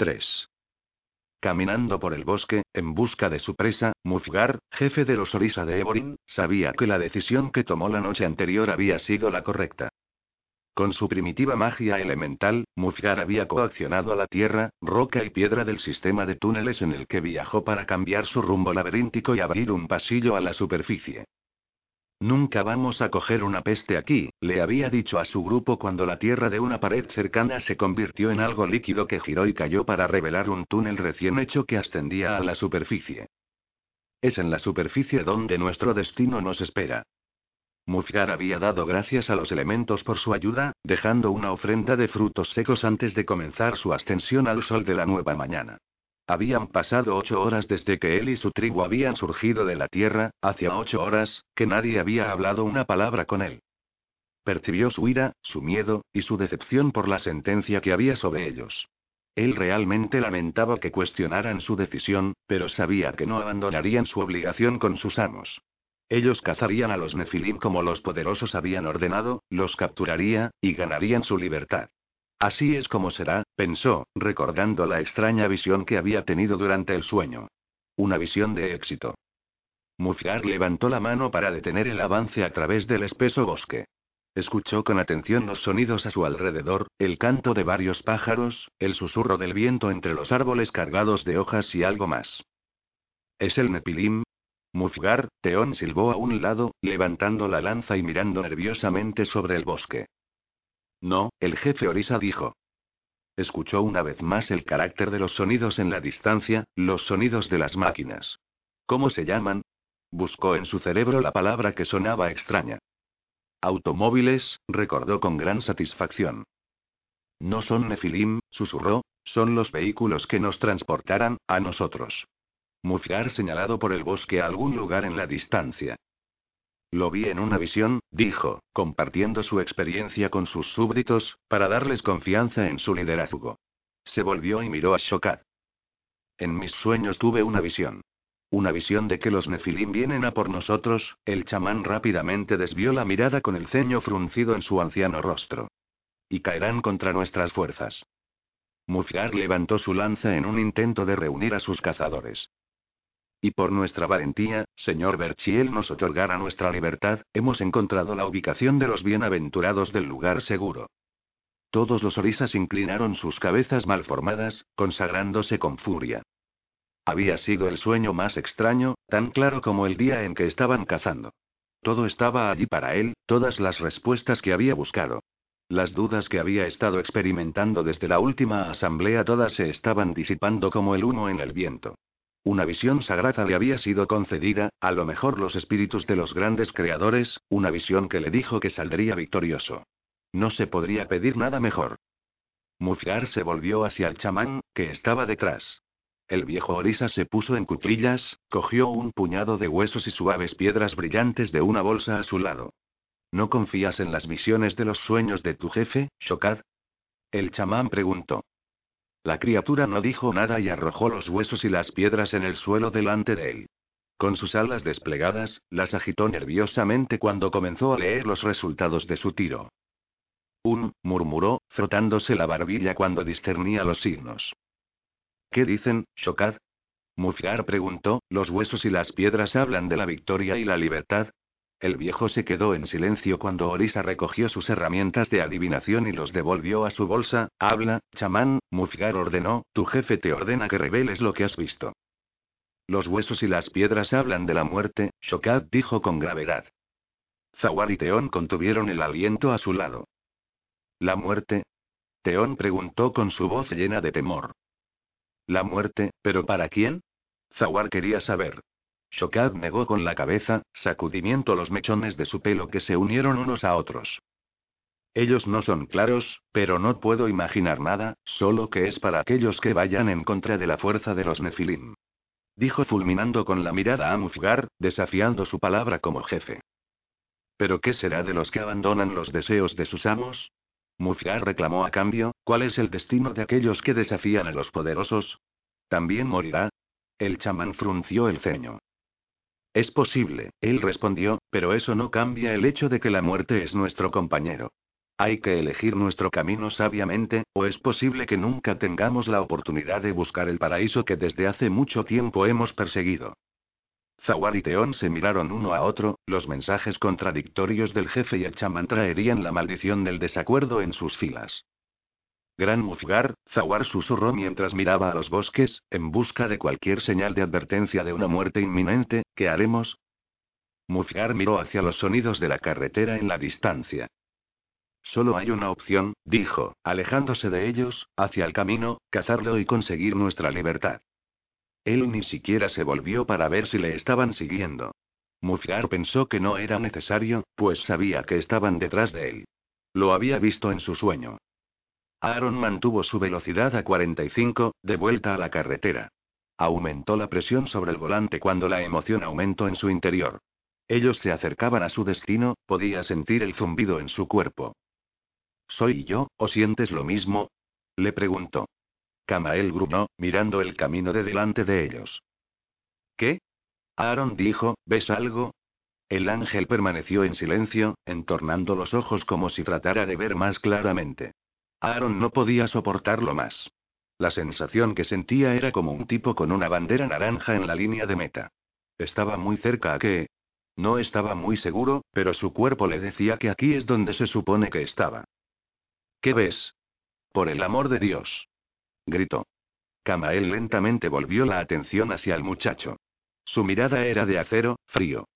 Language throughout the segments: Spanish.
3. Caminando por el bosque, en busca de su presa, Mufgar, jefe de los Orisa de Eborin, sabía que la decisión que tomó la noche anterior había sido la correcta. Con su primitiva magia elemental, Mufgar había coaccionado a la tierra, roca y piedra del sistema de túneles en el que viajó para cambiar su rumbo laberíntico y abrir un pasillo a la superficie. Nunca vamos a coger una peste aquí, le había dicho a su grupo cuando la tierra de una pared cercana se convirtió en algo líquido que giró y cayó para revelar un túnel recién hecho que ascendía a la superficie. Es en la superficie donde nuestro destino nos espera. Mufgar había dado gracias a los elementos por su ayuda, dejando una ofrenda de frutos secos antes de comenzar su ascensión al sol de la nueva mañana. Habían pasado ocho horas desde que él y su tribu habían surgido de la tierra, hacia ocho horas, que nadie había hablado una palabra con él. Percibió su ira, su miedo, y su decepción por la sentencia que había sobre ellos. Él realmente lamentaba que cuestionaran su decisión, pero sabía que no abandonarían su obligación con sus amos. Ellos cazarían a los Nefilim como los poderosos habían ordenado, los capturaría, y ganarían su libertad. Así es como será, pensó, recordando la extraña visión que había tenido durante el sueño. Una visión de éxito. Mufgar levantó la mano para detener el avance a través del espeso bosque. Escuchó con atención los sonidos a su alrededor, el canto de varios pájaros, el susurro del viento entre los árboles cargados de hojas y algo más. ¿Es el Nepilim? Mufgar, Teón silbó a un lado, levantando la lanza y mirando nerviosamente sobre el bosque. No, el jefe Orisa dijo. Escuchó una vez más el carácter de los sonidos en la distancia, los sonidos de las máquinas. ¿Cómo se llaman? Buscó en su cerebro la palabra que sonaba extraña. Automóviles, recordó con gran satisfacción. No son Nefilim, susurró, son los vehículos que nos transportarán, a nosotros. Mufgar señalado por el bosque a algún lugar en la distancia. Lo vi en una visión, dijo, compartiendo su experiencia con sus súbditos, para darles confianza en su liderazgo. Se volvió y miró a Shokat. En mis sueños tuve una visión. Una visión de que los Nefilim vienen a por nosotros, el chamán rápidamente desvió la mirada con el ceño fruncido en su anciano rostro. Y caerán contra nuestras fuerzas. Mufgar levantó su lanza en un intento de reunir a sus cazadores. Y por nuestra valentía, señor Berchiel nos otorgara nuestra libertad, hemos encontrado la ubicación de los bienaventurados del lugar seguro. Todos los orisas inclinaron sus cabezas malformadas, consagrándose con furia. Había sido el sueño más extraño, tan claro como el día en que estaban cazando. Todo estaba allí para él, todas las respuestas que había buscado. Las dudas que había estado experimentando desde la última asamblea todas se estaban disipando como el humo en el viento. Una visión sagrada le había sido concedida, a lo mejor los espíritus de los grandes creadores, una visión que le dijo que saldría victorioso. No se podría pedir nada mejor. Mufgar se volvió hacia el chamán, que estaba detrás. El viejo Orisa se puso en cuclillas, cogió un puñado de huesos y suaves piedras brillantes de una bolsa a su lado. ¿No confías en las visiones de los sueños de tu jefe, Shokad? El chamán preguntó. La criatura no dijo nada y arrojó los huesos y las piedras en el suelo delante de él. Con sus alas desplegadas, las agitó nerviosamente cuando comenzó a leer los resultados de su tiro. Un, murmuró, frotándose la barbilla cuando discernía los signos. ¿Qué dicen, Shokad? Mufgar preguntó, los huesos y las piedras hablan de la victoria y la libertad, el viejo se quedó en silencio cuando Orisa recogió sus herramientas de adivinación y los devolvió a su bolsa. Habla, chamán, Mufgar ordenó, tu jefe te ordena que reveles lo que has visto. Los huesos y las piedras hablan de la muerte, Shokat dijo con gravedad. Zawar y Teón contuvieron el aliento a su lado. ¿La muerte? Teón preguntó con su voz llena de temor. ¿La muerte, pero para quién? Zawar quería saber. Shokad negó con la cabeza, sacudimiento los mechones de su pelo que se unieron unos a otros. Ellos no son claros, pero no puedo imaginar nada, solo que es para aquellos que vayan en contra de la fuerza de los Nefilim. Dijo fulminando con la mirada a Mufgar, desafiando su palabra como jefe. ¿Pero qué será de los que abandonan los deseos de sus amos? Mufgar reclamó a cambio, ¿cuál es el destino de aquellos que desafían a los poderosos? ¿También morirá? El chamán frunció el ceño. Es posible, él respondió, pero eso no cambia el hecho de que la muerte es nuestro compañero. Hay que elegir nuestro camino sabiamente, o es posible que nunca tengamos la oportunidad de buscar el paraíso que desde hace mucho tiempo hemos perseguido. Zawar y Teón se miraron uno a otro, los mensajes contradictorios del jefe y el chamán traerían la maldición del desacuerdo en sus filas. Gran Mufgar, Zawar susurró mientras miraba a los bosques, en busca de cualquier señal de advertencia de una muerte inminente, ¿qué haremos? Mufgar miró hacia los sonidos de la carretera en la distancia. Solo hay una opción, dijo, alejándose de ellos, hacia el camino, cazarlo y conseguir nuestra libertad. Él ni siquiera se volvió para ver si le estaban siguiendo. Mufgar pensó que no era necesario, pues sabía que estaban detrás de él. Lo había visto en su sueño. Aaron mantuvo su velocidad a 45, de vuelta a la carretera. Aumentó la presión sobre el volante cuando la emoción aumentó en su interior. Ellos se acercaban a su destino, podía sentir el zumbido en su cuerpo. ¿Soy yo, o sientes lo mismo? Le preguntó. Camael gruñó, mirando el camino de delante de ellos. ¿Qué? Aaron dijo, ¿ves algo? El ángel permaneció en silencio, entornando los ojos como si tratara de ver más claramente. Aaron no podía soportarlo más. La sensación que sentía era como un tipo con una bandera naranja en la línea de meta. Estaba muy cerca a que... No estaba muy seguro, pero su cuerpo le decía que aquí es donde se supone que estaba. ¿Qué ves? Por el amor de Dios. Gritó. Camael lentamente volvió la atención hacia el muchacho. Su mirada era de acero, frío.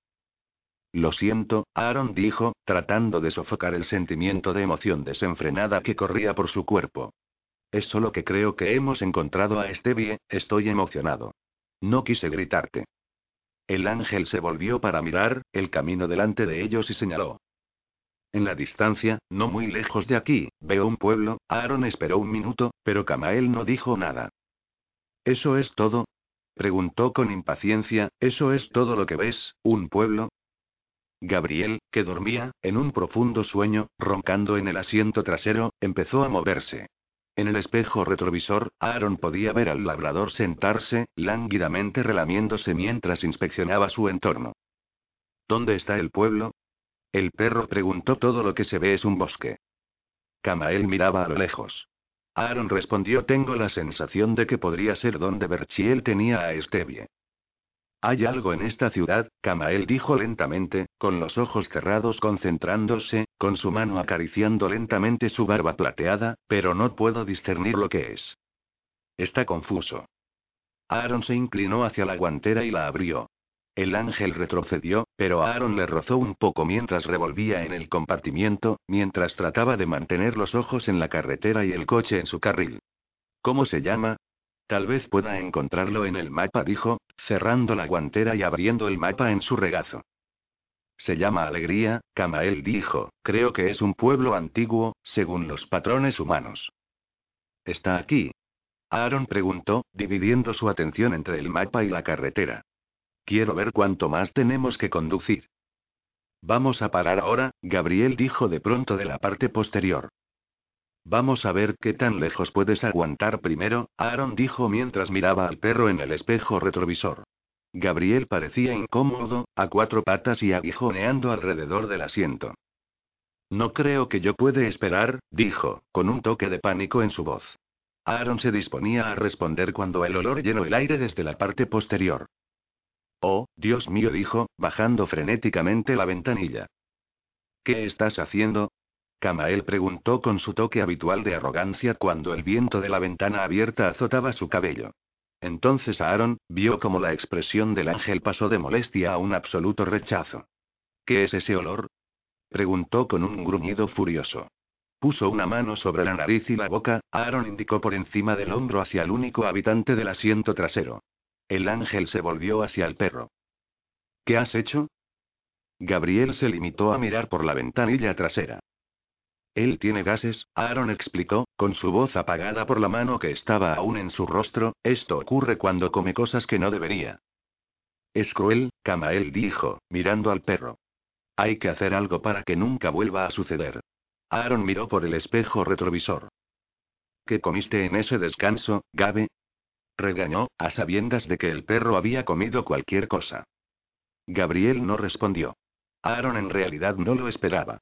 Lo siento, Aaron dijo, tratando de sofocar el sentimiento de emoción desenfrenada que corría por su cuerpo. Es solo que creo que hemos encontrado a Stevie, estoy emocionado. No quise gritarte. El ángel se volvió para mirar, el camino delante de ellos y señaló. En la distancia, no muy lejos de aquí, veo un pueblo. Aaron esperó un minuto, pero Camael no dijo nada. ¿Eso es todo? Preguntó con impaciencia, ¿eso es todo lo que ves, un pueblo? Gabriel, que dormía, en un profundo sueño, roncando en el asiento trasero, empezó a moverse. En el espejo retrovisor, Aaron podía ver al labrador sentarse, lánguidamente relamiéndose mientras inspeccionaba su entorno. ¿Dónde está el pueblo? El perro preguntó todo lo que se ve es un bosque. Camael miraba a lo lejos. Aaron respondió tengo la sensación de que podría ser donde Berchiel tenía a Estevie. Hay algo en esta ciudad, Camael dijo lentamente, con los ojos cerrados concentrándose, con su mano acariciando lentamente su barba plateada, pero no puedo discernir lo que es. Está confuso. Aaron se inclinó hacia la guantera y la abrió. El ángel retrocedió, pero Aaron le rozó un poco mientras revolvía en el compartimiento, mientras trataba de mantener los ojos en la carretera y el coche en su carril. ¿Cómo se llama? Tal vez pueda encontrarlo en el mapa, dijo, cerrando la guantera y abriendo el mapa en su regazo. Se llama Alegría, Camael dijo, creo que es un pueblo antiguo, según los patrones humanos. ¿Está aquí? Aaron preguntó, dividiendo su atención entre el mapa y la carretera. Quiero ver cuánto más tenemos que conducir. Vamos a parar ahora, Gabriel dijo de pronto de la parte posterior. Vamos a ver qué tan lejos puedes aguantar primero, Aaron dijo mientras miraba al perro en el espejo retrovisor. Gabriel parecía incómodo, a cuatro patas y aguijoneando alrededor del asiento. No creo que yo puede esperar, dijo, con un toque de pánico en su voz. Aaron se disponía a responder cuando el olor llenó el aire desde la parte posterior. Oh, Dios mío, dijo, bajando frenéticamente la ventanilla. ¿Qué estás haciendo? Camael preguntó con su toque habitual de arrogancia cuando el viento de la ventana abierta azotaba su cabello. Entonces Aaron, vio como la expresión del ángel pasó de molestia a un absoluto rechazo. ¿Qué es ese olor? preguntó con un gruñido furioso. Puso una mano sobre la nariz y la boca, Aaron indicó por encima del hombro hacia el único habitante del asiento trasero. El ángel se volvió hacia el perro. ¿Qué has hecho? Gabriel se limitó a mirar por la ventanilla trasera. Él tiene gases, Aaron explicó, con su voz apagada por la mano que estaba aún en su rostro, esto ocurre cuando come cosas que no debería. Es cruel, Camael dijo, mirando al perro. Hay que hacer algo para que nunca vuelva a suceder. Aaron miró por el espejo retrovisor. ¿Qué comiste en ese descanso, Gabe? Regañó, a sabiendas de que el perro había comido cualquier cosa. Gabriel no respondió. Aaron en realidad no lo esperaba.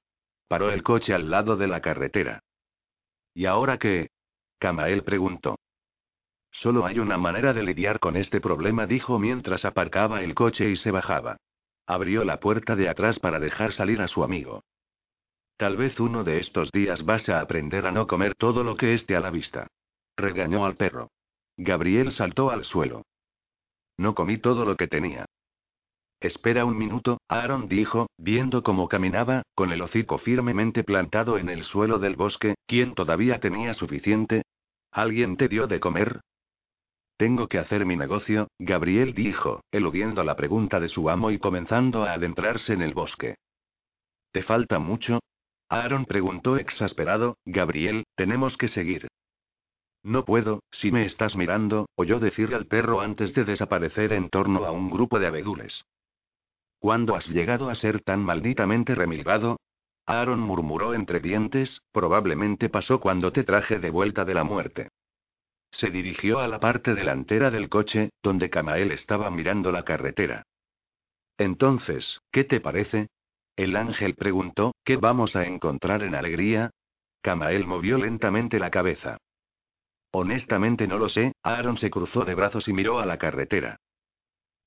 Paró el coche al lado de la carretera. ¿Y ahora qué? Camael preguntó. Solo hay una manera de lidiar con este problema, dijo mientras aparcaba el coche y se bajaba. Abrió la puerta de atrás para dejar salir a su amigo. Tal vez uno de estos días vas a aprender a no comer todo lo que esté a la vista. Regañó al perro. Gabriel saltó al suelo. No comí todo lo que tenía. Espera un minuto, Aaron dijo, viendo cómo caminaba, con el hocico firmemente plantado en el suelo del bosque, ¿quién todavía tenía suficiente? ¿Alguien te dio de comer? Tengo que hacer mi negocio, Gabriel dijo, eludiendo la pregunta de su amo y comenzando a adentrarse en el bosque. ¿Te falta mucho? Aaron preguntó exasperado, Gabriel, tenemos que seguir. No puedo, si me estás mirando, oyó decir al perro antes de desaparecer en torno a un grupo de abedules. ¿Cuándo has llegado a ser tan malditamente remilgado? Aaron murmuró entre dientes, probablemente pasó cuando te traje de vuelta de la muerte. Se dirigió a la parte delantera del coche, donde Camael estaba mirando la carretera. Entonces, ¿qué te parece? El ángel preguntó, ¿qué vamos a encontrar en alegría? Camael movió lentamente la cabeza. Honestamente no lo sé, Aaron se cruzó de brazos y miró a la carretera.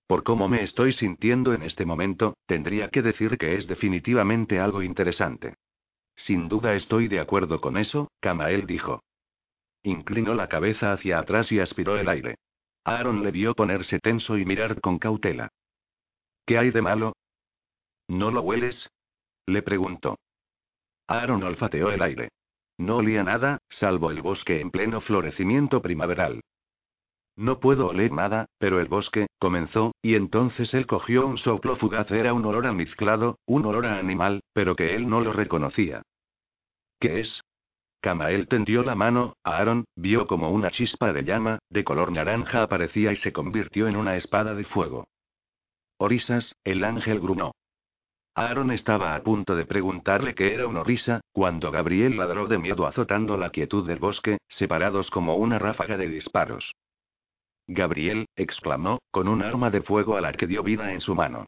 Por cómo me estoy sintiendo en este momento, tendría que decir que es definitivamente algo interesante. Sin duda estoy de acuerdo con eso, Camael dijo. Inclinó la cabeza hacia atrás y aspiró el aire. Aaron le vio ponerse tenso y mirar con cautela. ¿Qué hay de malo? ¿No lo hueles? Le preguntó. Aaron olfateó el aire. No olía nada, salvo el bosque en pleno florecimiento primaveral. No puedo oler nada, pero el bosque, comenzó, y entonces él cogió un soplo fugaz. Era un olor almizclado, un olor a animal, pero que él no lo reconocía. ¿Qué es? Camael tendió la mano, a Aaron, vio como una chispa de llama, de color naranja aparecía y se convirtió en una espada de fuego. Orisas, el ángel grunó. Aaron estaba a punto de preguntarle qué era una orisa, cuando Gabriel ladró de miedo azotando la quietud del bosque, separados como una ráfaga de disparos. Gabriel, exclamó, con un arma de fuego a la que dio vida en su mano.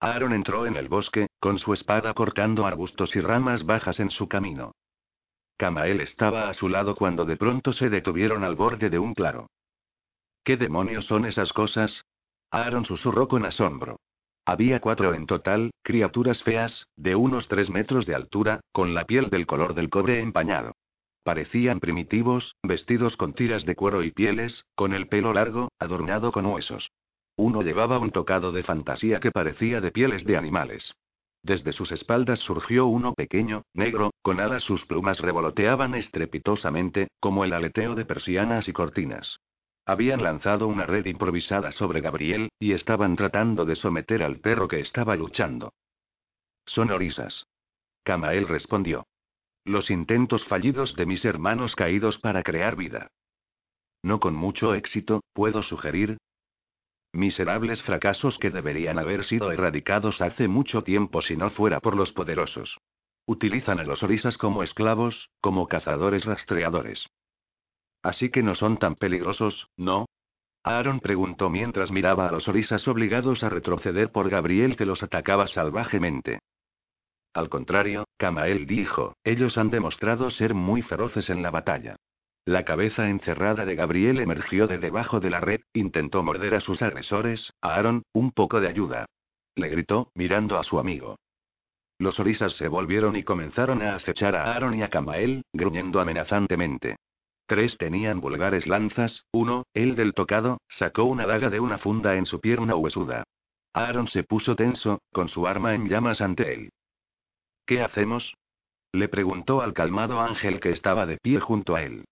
Aaron entró en el bosque, con su espada cortando arbustos y ramas bajas en su camino. Camael estaba a su lado cuando de pronto se detuvieron al borde de un claro. ¿Qué demonios son esas cosas? Aaron susurró con asombro. Había cuatro en total, criaturas feas, de unos tres metros de altura, con la piel del color del cobre empañado. Parecían primitivos, vestidos con tiras de cuero y pieles, con el pelo largo, adornado con huesos. Uno llevaba un tocado de fantasía que parecía de pieles de animales. Desde sus espaldas surgió uno pequeño, negro, con alas sus plumas revoloteaban estrepitosamente, como el aleteo de persianas y cortinas. Habían lanzado una red improvisada sobre Gabriel, y estaban tratando de someter al perro que estaba luchando. Son orisas. Camael respondió. Los intentos fallidos de mis hermanos caídos para crear vida. No con mucho éxito, puedo sugerir, Miserables fracasos que deberían haber sido erradicados hace mucho tiempo si no fuera por los poderosos. Utilizan a los orisas como esclavos, como cazadores rastreadores. Así que no son tan peligrosos, ¿no? Aaron preguntó mientras miraba a los orisas obligados a retroceder por Gabriel que los atacaba salvajemente. Al contrario, Camael dijo, ellos han demostrado ser muy feroces en la batalla. La cabeza encerrada de Gabriel emergió de debajo de la red, intentó morder a sus agresores, a Aaron, un poco de ayuda. Le gritó, mirando a su amigo. Los orisas se volvieron y comenzaron a acechar a Aaron y a Camael, gruñendo amenazantemente. Tres tenían vulgares lanzas, uno, el del tocado, sacó una daga de una funda en su pierna huesuda. Aaron se puso tenso, con su arma en llamas ante él. ¿Qué hacemos? Le preguntó al calmado ángel que estaba de pie junto a él.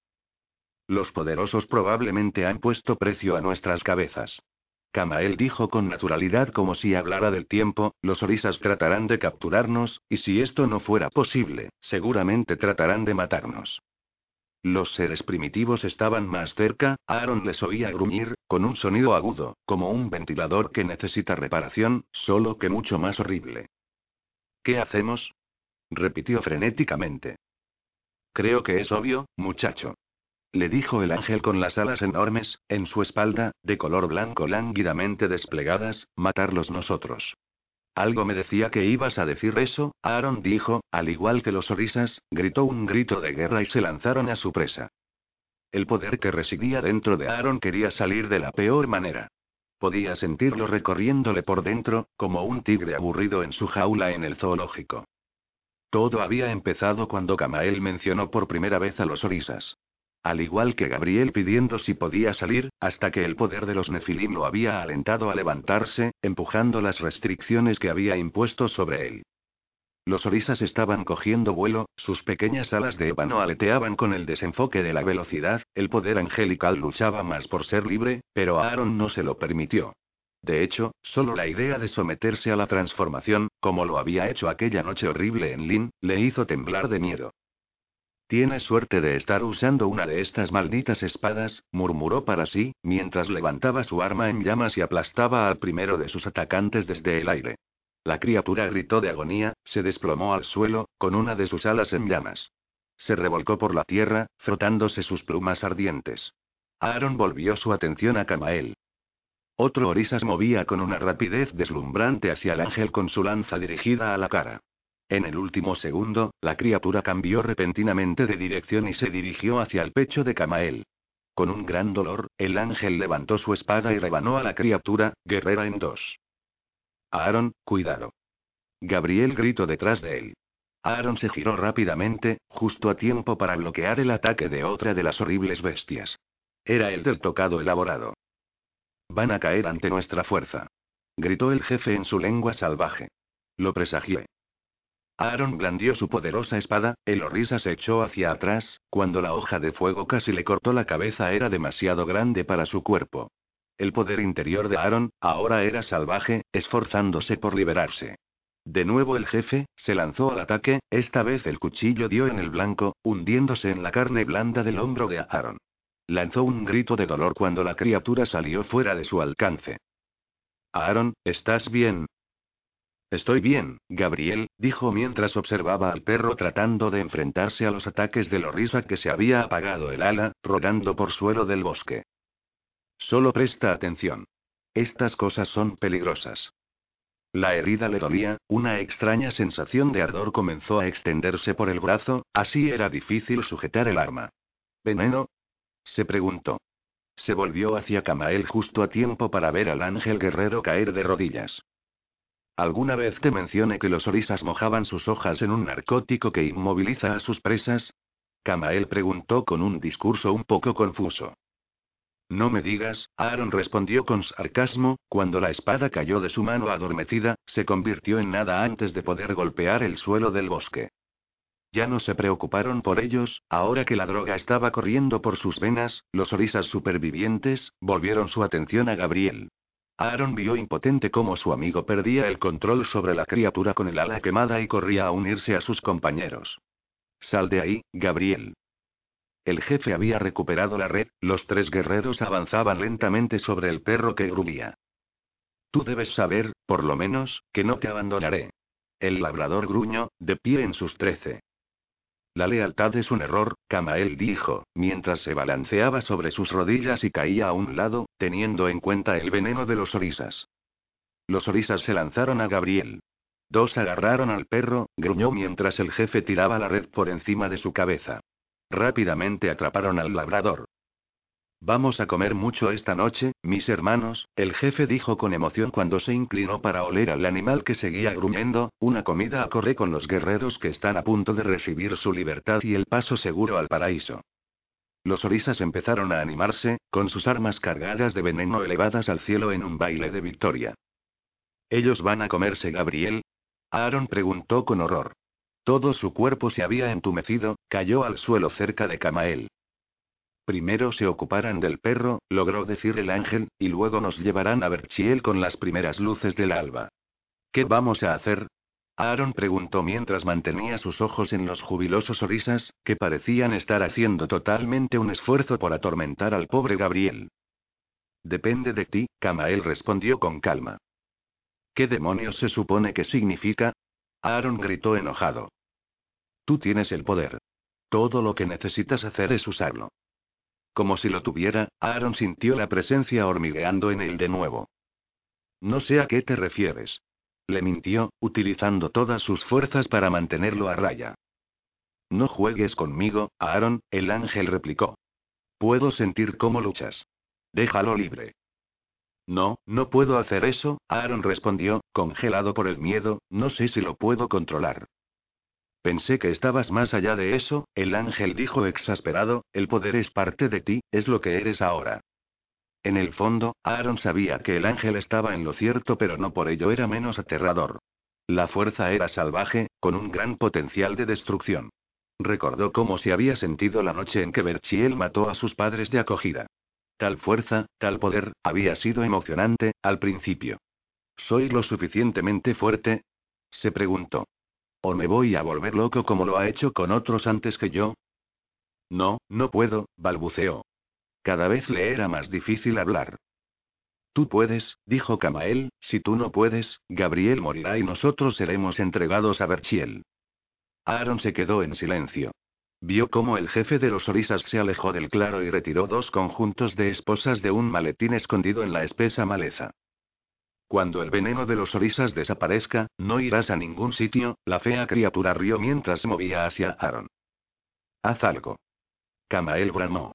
Los poderosos probablemente han puesto precio a nuestras cabezas. Camael dijo con naturalidad como si hablara del tiempo, los orisas tratarán de capturarnos, y si esto no fuera posible, seguramente tratarán de matarnos. Los seres primitivos estaban más cerca, Aaron les oía gruñir, con un sonido agudo, como un ventilador que necesita reparación, solo que mucho más horrible. ¿Qué hacemos? Repitió frenéticamente. Creo que es obvio, muchacho le dijo el ángel con las alas enormes, en su espalda, de color blanco lánguidamente desplegadas, matarlos nosotros. Algo me decía que ibas a decir eso, Aaron dijo, al igual que los orisas, gritó un grito de guerra y se lanzaron a su presa. El poder que residía dentro de Aaron quería salir de la peor manera. Podía sentirlo recorriéndole por dentro, como un tigre aburrido en su jaula en el zoológico. Todo había empezado cuando Kamael mencionó por primera vez a los orisas. Al igual que Gabriel pidiendo si podía salir, hasta que el poder de los Nefilim lo había alentado a levantarse, empujando las restricciones que había impuesto sobre él. Los orisas estaban cogiendo vuelo, sus pequeñas alas de ébano aleteaban con el desenfoque de la velocidad, el poder angelical luchaba más por ser libre, pero Aaron no se lo permitió. De hecho, solo la idea de someterse a la transformación, como lo había hecho aquella noche horrible en Lin, le hizo temblar de miedo. Tienes suerte de estar usando una de estas malditas espadas, murmuró para sí, mientras levantaba su arma en llamas y aplastaba al primero de sus atacantes desde el aire. La criatura gritó de agonía, se desplomó al suelo, con una de sus alas en llamas. Se revolcó por la tierra, frotándose sus plumas ardientes. Aaron volvió su atención a Camael. Otro Orisas movía con una rapidez deslumbrante hacia el ángel con su lanza dirigida a la cara. En el último segundo, la criatura cambió repentinamente de dirección y se dirigió hacia el pecho de Camael. Con un gran dolor, el ángel levantó su espada y rebanó a la criatura, guerrera en dos. Aaron, cuidado. Gabriel gritó detrás de él. Aaron se giró rápidamente, justo a tiempo para bloquear el ataque de otra de las horribles bestias. Era el del tocado elaborado. Van a caer ante nuestra fuerza. Gritó el jefe en su lengua salvaje. Lo presagié. Aaron blandió su poderosa espada, el orisa se echó hacia atrás, cuando la hoja de fuego casi le cortó la cabeza era demasiado grande para su cuerpo. El poder interior de Aaron, ahora era salvaje, esforzándose por liberarse. De nuevo el jefe, se lanzó al ataque, esta vez el cuchillo dio en el blanco, hundiéndose en la carne blanda del hombro de Aaron. Lanzó un grito de dolor cuando la criatura salió fuera de su alcance. Aaron, ¿estás bien? Estoy bien, Gabriel, dijo mientras observaba al perro tratando de enfrentarse a los ataques de Lorisa que se había apagado el ala, rodando por suelo del bosque. Solo presta atención. Estas cosas son peligrosas. La herida le dolía, una extraña sensación de ardor comenzó a extenderse por el brazo, así era difícil sujetar el arma. ¿Veneno? Se preguntó. Se volvió hacia Camael justo a tiempo para ver al ángel guerrero caer de rodillas. ¿Alguna vez te mencioné que los orisas mojaban sus hojas en un narcótico que inmoviliza a sus presas? Camael preguntó con un discurso un poco confuso. No me digas, Aaron respondió con sarcasmo, cuando la espada cayó de su mano adormecida, se convirtió en nada antes de poder golpear el suelo del bosque. Ya no se preocuparon por ellos, ahora que la droga estaba corriendo por sus venas, los orisas supervivientes, volvieron su atención a Gabriel. Aaron vio impotente cómo su amigo perdía el control sobre la criatura con el ala quemada y corría a unirse a sus compañeros. Sal de ahí, Gabriel. El jefe había recuperado la red, los tres guerreros avanzaban lentamente sobre el perro que gruñía. Tú debes saber, por lo menos, que no te abandonaré. El labrador gruñó, de pie en sus trece. La lealtad es un error, Camael dijo, mientras se balanceaba sobre sus rodillas y caía a un lado, teniendo en cuenta el veneno de los orisas. Los orisas se lanzaron a Gabriel. Dos agarraron al perro, gruñó mientras el jefe tiraba la red por encima de su cabeza. Rápidamente atraparon al labrador. Vamos a comer mucho esta noche, mis hermanos, el jefe dijo con emoción cuando se inclinó para oler al animal que seguía gruñendo, una comida a con los guerreros que están a punto de recibir su libertad y el paso seguro al paraíso. Los orisas empezaron a animarse, con sus armas cargadas de veneno elevadas al cielo en un baile de victoria. ¿Ellos van a comerse Gabriel? Aaron preguntó con horror. Todo su cuerpo se había entumecido, cayó al suelo cerca de Camael. Primero se ocuparán del perro, logró decir el ángel, y luego nos llevarán a Berchiel con las primeras luces del alba. ¿Qué vamos a hacer? Aaron preguntó mientras mantenía sus ojos en los jubilosos orisas, que parecían estar haciendo totalmente un esfuerzo por atormentar al pobre Gabriel. Depende de ti, Camael respondió con calma. ¿Qué demonios se supone que significa? Aaron gritó enojado. Tú tienes el poder. Todo lo que necesitas hacer es usarlo. Como si lo tuviera, Aaron sintió la presencia hormigueando en él de nuevo. No sé a qué te refieres. Le mintió, utilizando todas sus fuerzas para mantenerlo a raya. No juegues conmigo, Aaron, el ángel replicó. Puedo sentir cómo luchas. Déjalo libre. No, no puedo hacer eso, Aaron respondió, congelado por el miedo, no sé si lo puedo controlar. Pensé que estabas más allá de eso, el ángel dijo exasperado, el poder es parte de ti, es lo que eres ahora. En el fondo, Aaron sabía que el ángel estaba en lo cierto, pero no por ello era menos aterrador. La fuerza era salvaje, con un gran potencial de destrucción. Recordó cómo se había sentido la noche en que Berchiel mató a sus padres de acogida. Tal fuerza, tal poder, había sido emocionante, al principio. ¿Soy lo suficientemente fuerte? se preguntó. ¿O me voy a volver loco como lo ha hecho con otros antes que yo? No, no puedo, balbuceó. Cada vez le era más difícil hablar. Tú puedes, dijo Camael, si tú no puedes, Gabriel morirá y nosotros seremos entregados a Berchiel. Aaron se quedó en silencio. Vio cómo el jefe de los orisas se alejó del claro y retiró dos conjuntos de esposas de un maletín escondido en la espesa maleza. Cuando el veneno de los orisas desaparezca, no irás a ningún sitio, la fea criatura rió mientras movía hacia Aaron. Haz algo. Camael bramó.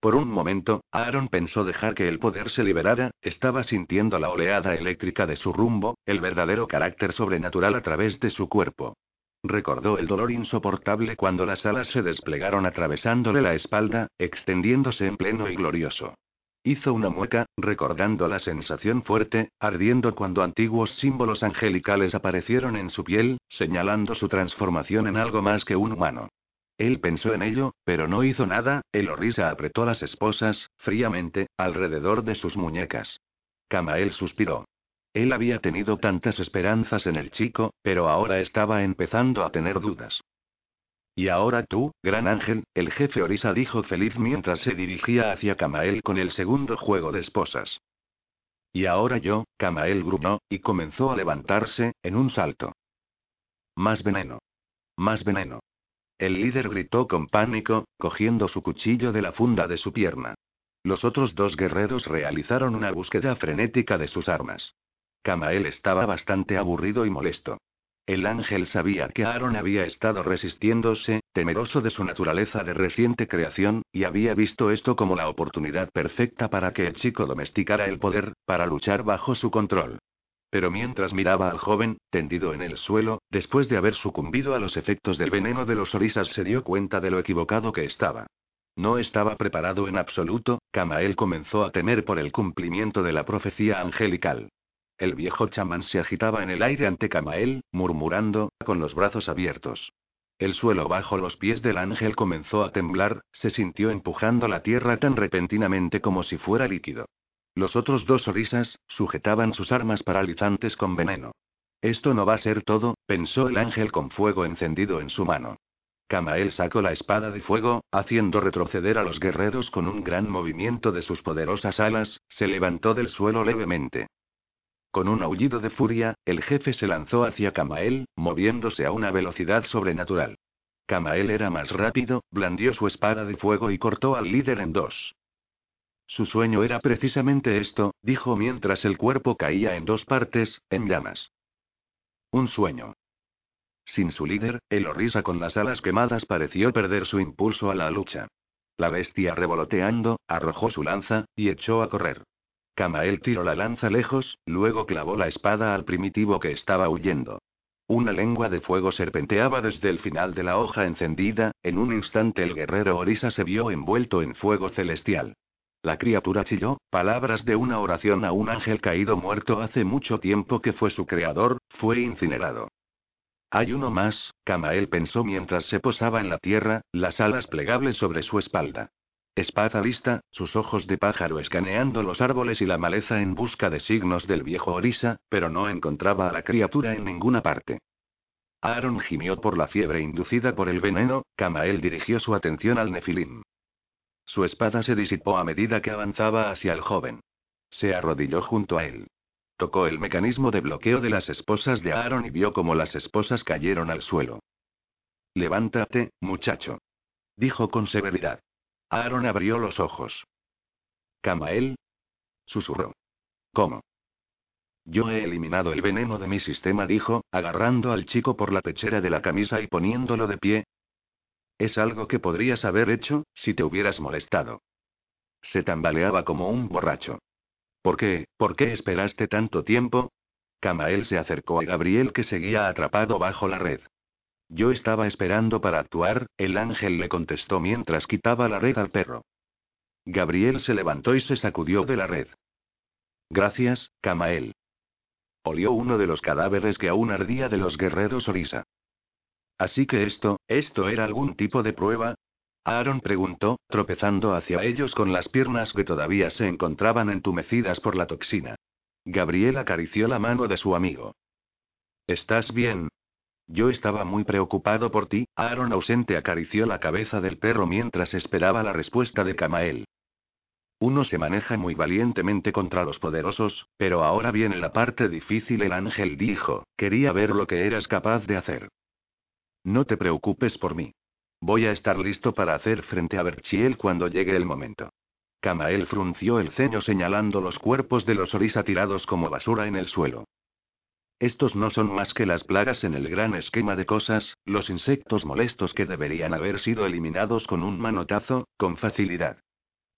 Por un momento, Aaron pensó dejar que el poder se liberara, estaba sintiendo la oleada eléctrica de su rumbo, el verdadero carácter sobrenatural a través de su cuerpo. Recordó el dolor insoportable cuando las alas se desplegaron atravesándole la espalda, extendiéndose en pleno y glorioso. Hizo una mueca, recordando la sensación fuerte, ardiendo cuando antiguos símbolos angelicales aparecieron en su piel, señalando su transformación en algo más que un humano. Él pensó en ello, pero no hizo nada, el orisa apretó las esposas, fríamente, alrededor de sus muñecas. Camael suspiró. Él había tenido tantas esperanzas en el chico, pero ahora estaba empezando a tener dudas. Y ahora tú, gran ángel, el jefe Orisa dijo feliz mientras se dirigía hacia Camael con el segundo juego de esposas. Y ahora yo, Camael gruñó, y comenzó a levantarse, en un salto. Más veneno. Más veneno. El líder gritó con pánico, cogiendo su cuchillo de la funda de su pierna. Los otros dos guerreros realizaron una búsqueda frenética de sus armas. Camael estaba bastante aburrido y molesto. El ángel sabía que Aaron había estado resistiéndose, temeroso de su naturaleza de reciente creación, y había visto esto como la oportunidad perfecta para que el chico domesticara el poder, para luchar bajo su control. Pero mientras miraba al joven, tendido en el suelo, después de haber sucumbido a los efectos del veneno de los orisas, se dio cuenta de lo equivocado que estaba. No estaba preparado en absoluto, Camael comenzó a temer por el cumplimiento de la profecía angelical. El viejo chamán se agitaba en el aire ante Camael, murmurando, con los brazos abiertos. El suelo bajo los pies del ángel comenzó a temblar, se sintió empujando la tierra tan repentinamente como si fuera líquido. Los otros dos orisas, sujetaban sus armas paralizantes con veneno. Esto no va a ser todo, pensó el ángel con fuego encendido en su mano. Camael sacó la espada de fuego, haciendo retroceder a los guerreros con un gran movimiento de sus poderosas alas, se levantó del suelo levemente. Con un aullido de furia, el jefe se lanzó hacia Camael, moviéndose a una velocidad sobrenatural. Camael era más rápido, blandió su espada de fuego y cortó al líder en dos. Su sueño era precisamente esto, dijo mientras el cuerpo caía en dos partes, en llamas. Un sueño. Sin su líder, el orisa con las alas quemadas pareció perder su impulso a la lucha. La bestia revoloteando, arrojó su lanza, y echó a correr. Camael tiró la lanza lejos, luego clavó la espada al primitivo que estaba huyendo. Una lengua de fuego serpenteaba desde el final de la hoja encendida, en un instante el guerrero Orisa se vio envuelto en fuego celestial. La criatura chilló, palabras de una oración a un ángel caído muerto hace mucho tiempo que fue su creador, fue incinerado. Hay uno más, Camael pensó mientras se posaba en la tierra, las alas plegables sobre su espalda. Espada lista, sus ojos de pájaro escaneando los árboles y la maleza en busca de signos del viejo Orisa, pero no encontraba a la criatura en ninguna parte. Aaron gimió por la fiebre inducida por el veneno, Camael dirigió su atención al Nefilim. Su espada se disipó a medida que avanzaba hacia el joven. Se arrodilló junto a él. Tocó el mecanismo de bloqueo de las esposas de Aaron y vio cómo las esposas cayeron al suelo. Levántate, muchacho. Dijo con severidad. Aaron abrió los ojos. ¿Camael? Susurró. ¿Cómo? Yo he eliminado el veneno de mi sistema, dijo, agarrando al chico por la pechera de la camisa y poniéndolo de pie. Es algo que podrías haber hecho, si te hubieras molestado. Se tambaleaba como un borracho. ¿Por qué? ¿Por qué esperaste tanto tiempo? Camael se acercó a Gabriel que seguía atrapado bajo la red. Yo estaba esperando para actuar, el ángel le contestó mientras quitaba la red al perro. Gabriel se levantó y se sacudió de la red. Gracias, Camael. Olió uno de los cadáveres que aún ardía de los guerreros Orisa. Así que esto, esto era algún tipo de prueba, Aaron preguntó, tropezando hacia ellos con las piernas que todavía se encontraban entumecidas por la toxina. Gabriel acarició la mano de su amigo. ¿Estás bien? Yo estaba muy preocupado por ti. Aaron ausente acarició la cabeza del perro mientras esperaba la respuesta de Camael. Uno se maneja muy valientemente contra los poderosos, pero ahora viene la parte difícil. El ángel dijo, quería ver lo que eras capaz de hacer. No te preocupes por mí. Voy a estar listo para hacer frente a Berchiel cuando llegue el momento. Camael frunció el ceño señalando los cuerpos de los Orisa tirados como basura en el suelo. Estos no son más que las plagas en el gran esquema de cosas, los insectos molestos que deberían haber sido eliminados con un manotazo, con facilidad.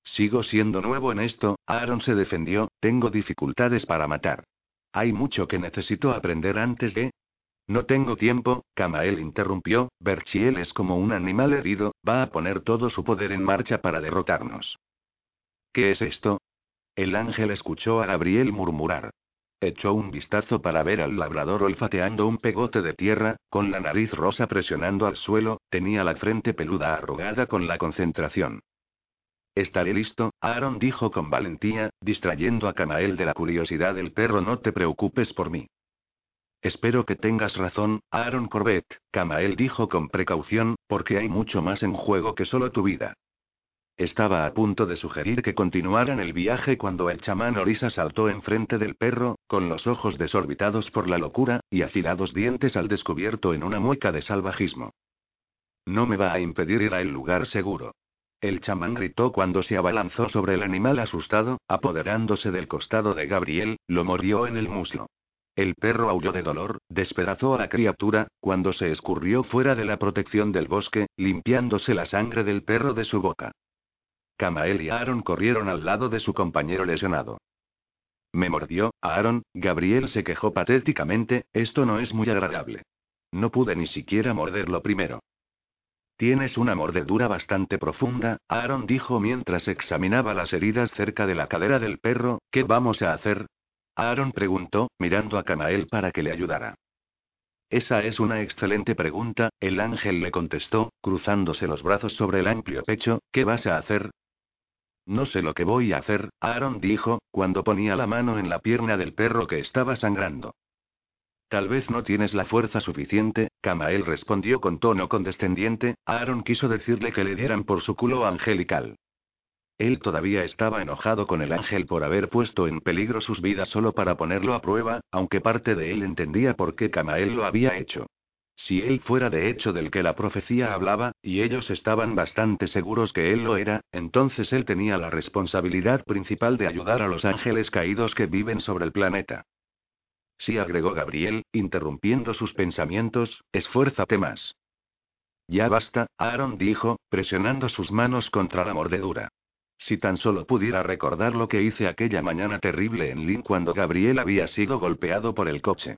Sigo siendo nuevo en esto, Aaron se defendió, tengo dificultades para matar. Hay mucho que necesito aprender antes de... No tengo tiempo, Camael interrumpió, Berchiel es como un animal herido, va a poner todo su poder en marcha para derrotarnos. ¿Qué es esto? El ángel escuchó a Gabriel murmurar. Echó un vistazo para ver al labrador olfateando un pegote de tierra, con la nariz rosa presionando al suelo, tenía la frente peluda arrugada con la concentración. Estaré listo, Aaron dijo con valentía, distrayendo a Camael de la curiosidad del perro. No te preocupes por mí. Espero que tengas razón, Aaron Corbett, Camael dijo con precaución, porque hay mucho más en juego que solo tu vida. Estaba a punto de sugerir que continuaran el viaje cuando el chamán Orisa saltó enfrente del perro, con los ojos desorbitados por la locura, y afilados dientes al descubierto en una mueca de salvajismo. No me va a impedir ir a el lugar seguro. El chamán gritó cuando se abalanzó sobre el animal asustado, apoderándose del costado de Gabriel, lo mordió en el muslo. El perro aulló de dolor, despedazó a la criatura, cuando se escurrió fuera de la protección del bosque, limpiándose la sangre del perro de su boca. Camael y Aaron corrieron al lado de su compañero lesionado. Me mordió, Aaron, Gabriel se quejó patéticamente, esto no es muy agradable. No pude ni siquiera morderlo primero. Tienes una mordedura bastante profunda, Aaron dijo mientras examinaba las heridas cerca de la cadera del perro, ¿qué vamos a hacer? Aaron preguntó, mirando a Camael para que le ayudara. Esa es una excelente pregunta, el ángel le contestó, cruzándose los brazos sobre el amplio pecho, ¿qué vas a hacer? No sé lo que voy a hacer, Aaron dijo, cuando ponía la mano en la pierna del perro que estaba sangrando. Tal vez no tienes la fuerza suficiente, Camael respondió con tono condescendiente, Aaron quiso decirle que le dieran por su culo angelical. Él todavía estaba enojado con el ángel por haber puesto en peligro sus vidas solo para ponerlo a prueba, aunque parte de él entendía por qué Camael lo había hecho. Si él fuera de hecho del que la profecía hablaba, y ellos estaban bastante seguros que él lo era, entonces él tenía la responsabilidad principal de ayudar a los ángeles caídos que viven sobre el planeta. Sí, agregó Gabriel, interrumpiendo sus pensamientos, esfuérzate más. Ya basta, Aaron dijo, presionando sus manos contra la mordedura. Si tan solo pudiera recordar lo que hice aquella mañana terrible en Lynn cuando Gabriel había sido golpeado por el coche.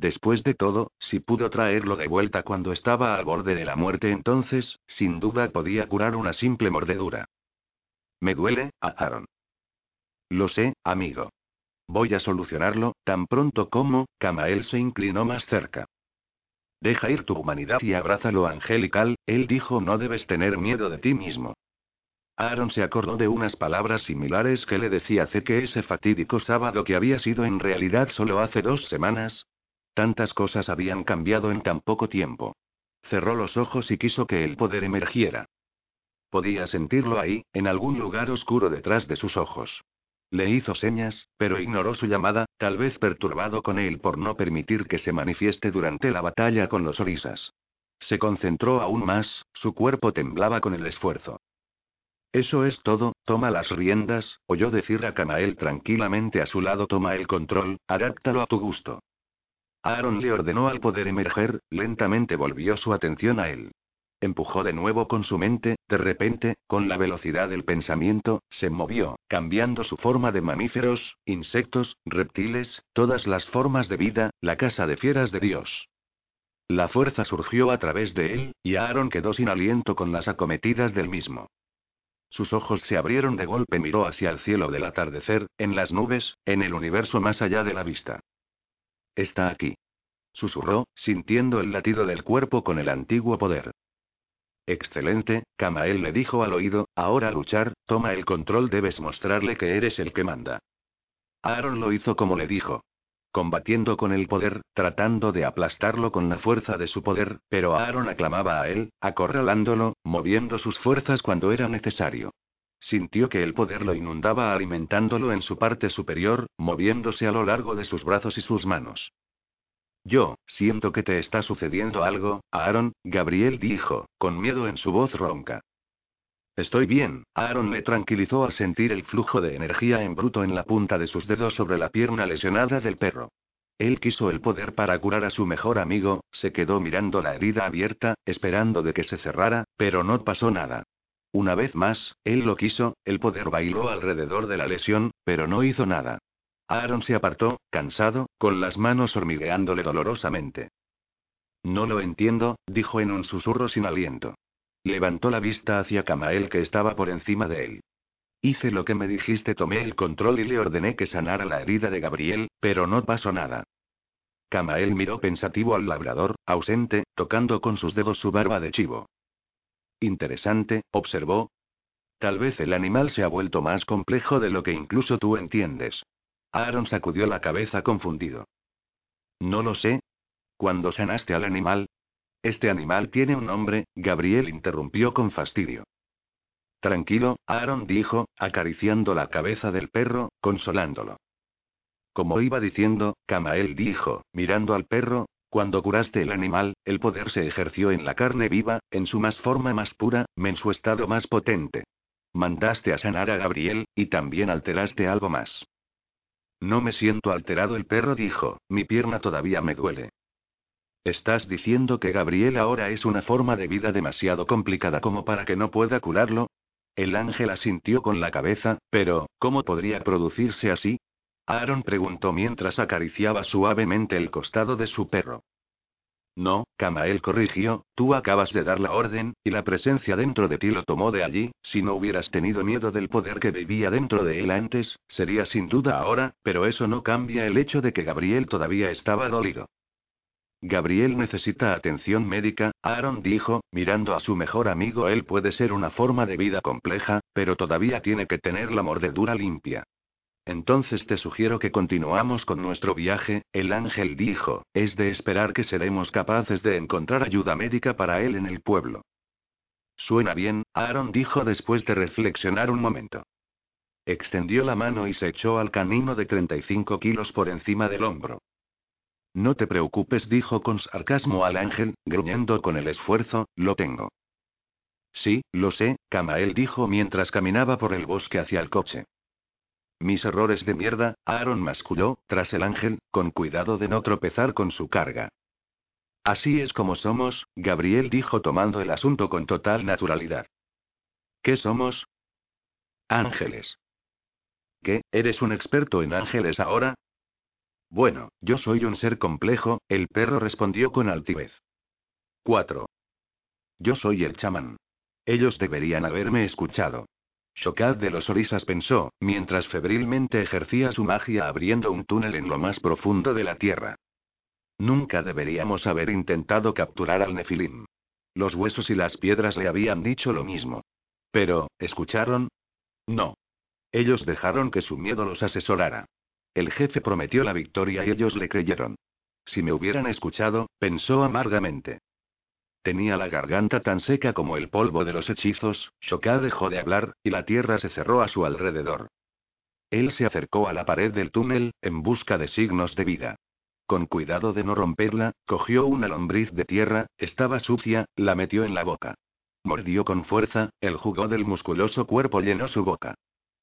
Después de todo, si pudo traerlo de vuelta cuando estaba al borde de la muerte entonces, sin duda podía curar una simple mordedura. Me duele, Aaron. Lo sé, amigo. Voy a solucionarlo, tan pronto como, Camael se inclinó más cerca. Deja ir tu humanidad y abrázalo angelical, él dijo no debes tener miedo de ti mismo. Aaron se acordó de unas palabras similares que le decía que ese fatídico sábado que había sido en realidad solo hace dos semanas. Tantas cosas habían cambiado en tan poco tiempo. Cerró los ojos y quiso que el poder emergiera. Podía sentirlo ahí, en algún lugar oscuro detrás de sus ojos. Le hizo señas, pero ignoró su llamada, tal vez perturbado con él por no permitir que se manifieste durante la batalla con los orisas. Se concentró aún más, su cuerpo temblaba con el esfuerzo. Eso es todo, toma las riendas, oyó decir a Kamael tranquilamente a su lado: toma el control, adáptalo a tu gusto. Aaron le ordenó al poder emerger, lentamente volvió su atención a él. Empujó de nuevo con su mente, de repente, con la velocidad del pensamiento, se movió, cambiando su forma de mamíferos, insectos, reptiles, todas las formas de vida, la casa de fieras de Dios. La fuerza surgió a través de él, y Aaron quedó sin aliento con las acometidas del mismo. Sus ojos se abrieron de golpe, miró hacia el cielo del atardecer, en las nubes, en el universo más allá de la vista. Está aquí. Susurró, sintiendo el latido del cuerpo con el antiguo poder. Excelente, Kamael le dijo al oído, ahora luchar, toma el control, debes mostrarle que eres el que manda. Aaron lo hizo como le dijo. Combatiendo con el poder, tratando de aplastarlo con la fuerza de su poder, pero Aaron aclamaba a él, acorralándolo, moviendo sus fuerzas cuando era necesario. Sintió que el poder lo inundaba alimentándolo en su parte superior, moviéndose a lo largo de sus brazos y sus manos. Yo, siento que te está sucediendo algo, Aaron, Gabriel dijo, con miedo en su voz ronca. Estoy bien, Aaron le tranquilizó al sentir el flujo de energía en bruto en la punta de sus dedos sobre la pierna lesionada del perro. Él quiso el poder para curar a su mejor amigo, se quedó mirando la herida abierta, esperando de que se cerrara, pero no pasó nada. Una vez más, él lo quiso, el poder bailó alrededor de la lesión, pero no hizo nada. Aaron se apartó, cansado, con las manos hormigueándole dolorosamente. No lo entiendo, dijo en un susurro sin aliento. Levantó la vista hacia Kamael que estaba por encima de él. Hice lo que me dijiste, tomé el control y le ordené que sanara la herida de Gabriel, pero no pasó nada. Kamael miró pensativo al labrador, ausente, tocando con sus dedos su barba de chivo. Interesante, observó. Tal vez el animal se ha vuelto más complejo de lo que incluso tú entiendes. Aaron sacudió la cabeza confundido. No lo sé. Cuando sanaste al animal. Este animal tiene un nombre, Gabriel interrumpió con fastidio. Tranquilo, Aaron dijo, acariciando la cabeza del perro, consolándolo. Como iba diciendo, Kamael dijo, mirando al perro, cuando curaste el animal, el poder se ejerció en la carne viva, en su más forma más pura, en su estado más potente. Mandaste a sanar a Gabriel, y también alteraste algo más. No me siento alterado, el perro dijo, mi pierna todavía me duele. ¿Estás diciendo que Gabriel ahora es una forma de vida demasiado complicada como para que no pueda curarlo? El ángel asintió con la cabeza, pero, ¿cómo podría producirse así? Aaron preguntó mientras acariciaba suavemente el costado de su perro. No, Kamael corrigió, tú acabas de dar la orden, y la presencia dentro de ti lo tomó de allí, si no hubieras tenido miedo del poder que vivía dentro de él antes, sería sin duda ahora, pero eso no cambia el hecho de que Gabriel todavía estaba dolido. Gabriel necesita atención médica, Aaron dijo, mirando a su mejor amigo. Él puede ser una forma de vida compleja, pero todavía tiene que tener la mordedura limpia. Entonces te sugiero que continuamos con nuestro viaje, el ángel dijo, es de esperar que seremos capaces de encontrar ayuda médica para él en el pueblo. Suena bien, Aaron dijo después de reflexionar un momento. Extendió la mano y se echó al canino de 35 kilos por encima del hombro. No te preocupes, dijo con sarcasmo al ángel, gruñendo con el esfuerzo, lo tengo. Sí, lo sé, Kamael dijo mientras caminaba por el bosque hacia el coche. Mis errores de mierda, Aaron masculló, tras el ángel, con cuidado de no tropezar con su carga. Así es como somos, Gabriel dijo tomando el asunto con total naturalidad. ¿Qué somos? Ángeles. ¿Qué? ¿Eres un experto en ángeles ahora? Bueno, yo soy un ser complejo, el perro respondió con altivez. 4. Yo soy el chamán. Ellos deberían haberme escuchado. Shokad de los Orisas pensó, mientras febrilmente ejercía su magia abriendo un túnel en lo más profundo de la tierra. Nunca deberíamos haber intentado capturar al Nefilim. Los huesos y las piedras le habían dicho lo mismo. Pero, ¿escucharon? No. Ellos dejaron que su miedo los asesorara. El jefe prometió la victoria y ellos le creyeron. Si me hubieran escuchado, pensó amargamente. Tenía la garganta tan seca como el polvo de los hechizos, Shoka dejó de hablar, y la tierra se cerró a su alrededor. Él se acercó a la pared del túnel, en busca de signos de vida. Con cuidado de no romperla, cogió una lombriz de tierra, estaba sucia, la metió en la boca. Mordió con fuerza, el jugo del musculoso cuerpo llenó su boca.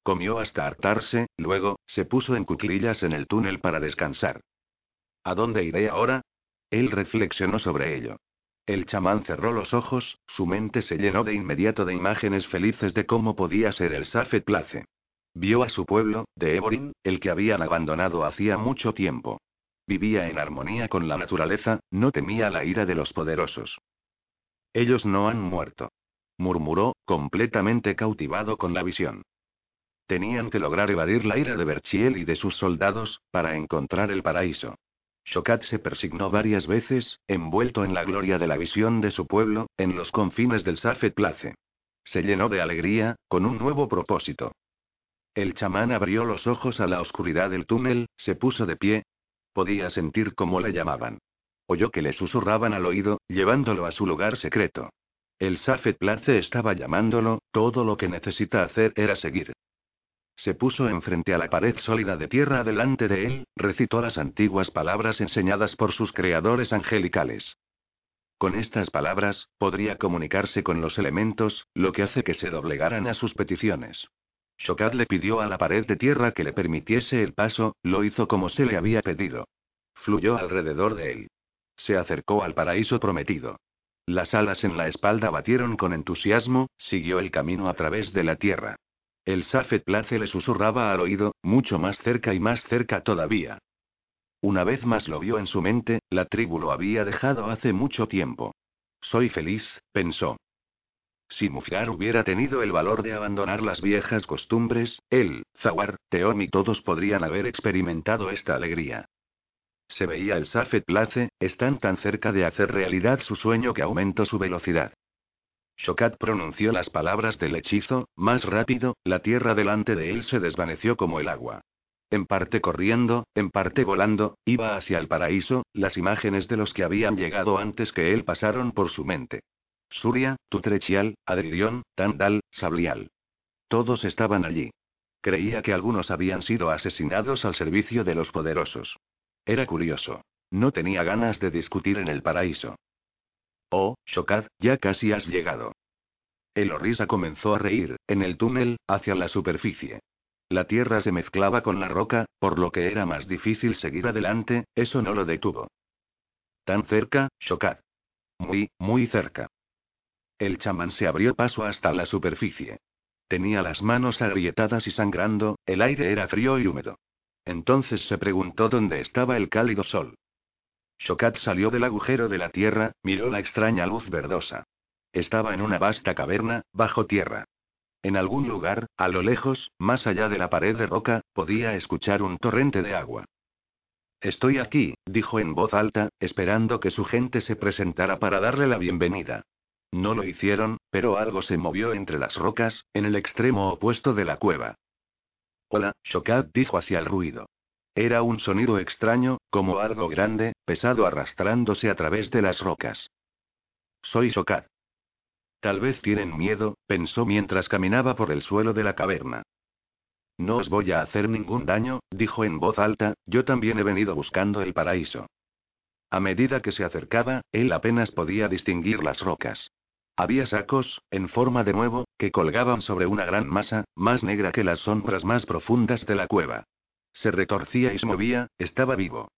Comió hasta hartarse, luego, se puso en cuclillas en el túnel para descansar. ¿A dónde iré ahora? Él reflexionó sobre ello. El chamán cerró los ojos, su mente se llenó de inmediato de imágenes felices de cómo podía ser el Safet Place. Vio a su pueblo, de Eborin, el que habían abandonado hacía mucho tiempo. Vivía en armonía con la naturaleza, no temía la ira de los poderosos. Ellos no han muerto. Murmuró, completamente cautivado con la visión. Tenían que lograr evadir la ira de Berchiel y de sus soldados, para encontrar el paraíso. Shokat se persignó varias veces, envuelto en la gloria de la visión de su pueblo, en los confines del Safet Place. Se llenó de alegría, con un nuevo propósito. El chamán abrió los ojos a la oscuridad del túnel, se puso de pie. Podía sentir cómo le llamaban. Oyó que le susurraban al oído, llevándolo a su lugar secreto. El Safet Place estaba llamándolo, todo lo que necesita hacer era seguir. Se puso enfrente a la pared sólida de tierra delante de él, recitó las antiguas palabras enseñadas por sus creadores angelicales. Con estas palabras, podría comunicarse con los elementos, lo que hace que se doblegaran a sus peticiones. Shokat le pidió a la pared de tierra que le permitiese el paso, lo hizo como se le había pedido. Fluyó alrededor de él. Se acercó al paraíso prometido. Las alas en la espalda batieron con entusiasmo, siguió el camino a través de la tierra. El Safet Place le susurraba al oído, mucho más cerca y más cerca todavía. Una vez más lo vio en su mente, la tribu lo había dejado hace mucho tiempo. Soy feliz, pensó. Si Mufgar hubiera tenido el valor de abandonar las viejas costumbres, él, Zawar, Teom y todos podrían haber experimentado esta alegría. Se veía el Safet Place, están tan cerca de hacer realidad su sueño que aumentó su velocidad. Shokat pronunció las palabras del hechizo, más rápido, la tierra delante de él se desvaneció como el agua. En parte corriendo, en parte volando, iba hacia el paraíso, las imágenes de los que habían llegado antes que él pasaron por su mente. Surya, Tutrechial, Adridion, Tandal, Sablial. Todos estaban allí. Creía que algunos habían sido asesinados al servicio de los poderosos. Era curioso. No tenía ganas de discutir en el paraíso. Oh, Shokad, ya casi has llegado. El Orisa comenzó a reír, en el túnel, hacia la superficie. La tierra se mezclaba con la roca, por lo que era más difícil seguir adelante, eso no lo detuvo. Tan cerca, Shokad. Muy, muy cerca. El chamán se abrió paso hasta la superficie. Tenía las manos agrietadas y sangrando, el aire era frío y húmedo. Entonces se preguntó dónde estaba el cálido sol. Shokat salió del agujero de la tierra, miró la extraña luz verdosa. Estaba en una vasta caverna, bajo tierra. En algún lugar, a lo lejos, más allá de la pared de roca, podía escuchar un torrente de agua. Estoy aquí, dijo en voz alta, esperando que su gente se presentara para darle la bienvenida. No lo hicieron, pero algo se movió entre las rocas, en el extremo opuesto de la cueva. Hola, Shokat dijo hacia el ruido. Era un sonido extraño, como algo grande, pesado arrastrándose a través de las rocas. Soy Shokat. Tal vez tienen miedo, pensó mientras caminaba por el suelo de la caverna. No os voy a hacer ningún daño, dijo en voz alta, yo también he venido buscando el paraíso. A medida que se acercaba, él apenas podía distinguir las rocas. Había sacos, en forma de nuevo, que colgaban sobre una gran masa, más negra que las sombras más profundas de la cueva. Se retorcía y se movía, estaba vivo.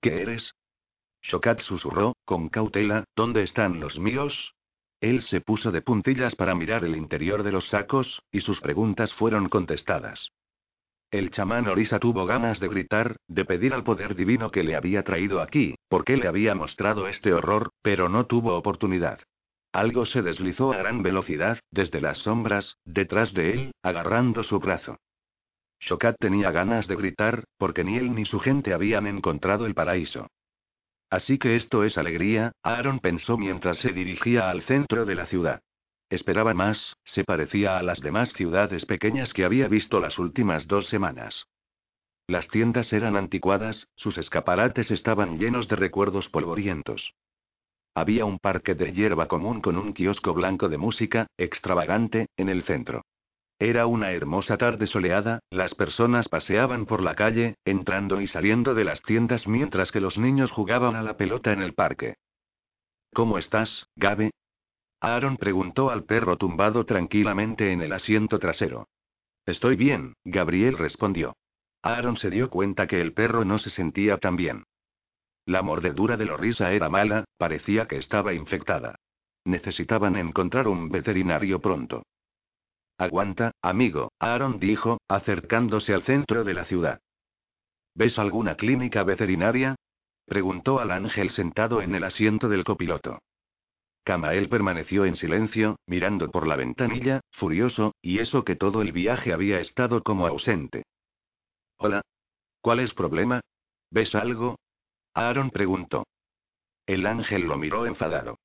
¿Qué eres? Shokat susurró, con cautela, ¿dónde están los míos? Él se puso de puntillas para mirar el interior de los sacos, y sus preguntas fueron contestadas. El chamán Orisa tuvo ganas de gritar, de pedir al poder divino que le había traído aquí, porque le había mostrado este horror, pero no tuvo oportunidad. Algo se deslizó a gran velocidad, desde las sombras, detrás de él, agarrando su brazo. Shokat tenía ganas de gritar, porque ni él ni su gente habían encontrado el paraíso. Así que esto es alegría, Aaron pensó mientras se dirigía al centro de la ciudad. Esperaba más, se parecía a las demás ciudades pequeñas que había visto las últimas dos semanas. Las tiendas eran anticuadas, sus escaparates estaban llenos de recuerdos polvorientos. Había un parque de hierba común con un kiosco blanco de música, extravagante, en el centro. Era una hermosa tarde soleada, las personas paseaban por la calle, entrando y saliendo de las tiendas mientras que los niños jugaban a la pelota en el parque. ¿Cómo estás, Gabe? Aaron preguntó al perro tumbado tranquilamente en el asiento trasero. Estoy bien, Gabriel respondió. Aaron se dio cuenta que el perro no se sentía tan bien. La mordedura de Lorisa era mala, parecía que estaba infectada. Necesitaban encontrar un veterinario pronto. Aguanta, amigo, Aaron dijo, acercándose al centro de la ciudad. ¿Ves alguna clínica veterinaria? preguntó al ángel sentado en el asiento del copiloto. Camael permaneció en silencio, mirando por la ventanilla, furioso, y eso que todo el viaje había estado como ausente. Hola. ¿Cuál es problema? ¿Ves algo? Aaron preguntó. El ángel lo miró enfadado.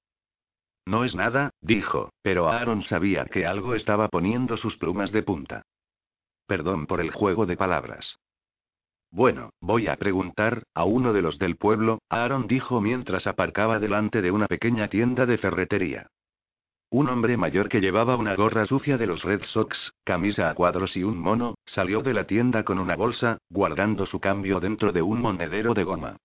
No es nada, dijo, pero Aaron sabía que algo estaba poniendo sus plumas de punta. Perdón por el juego de palabras. Bueno, voy a preguntar, a uno de los del pueblo, Aaron dijo mientras aparcaba delante de una pequeña tienda de ferretería. Un hombre mayor que llevaba una gorra sucia de los Red Sox, camisa a cuadros y un mono, salió de la tienda con una bolsa, guardando su cambio dentro de un monedero de goma.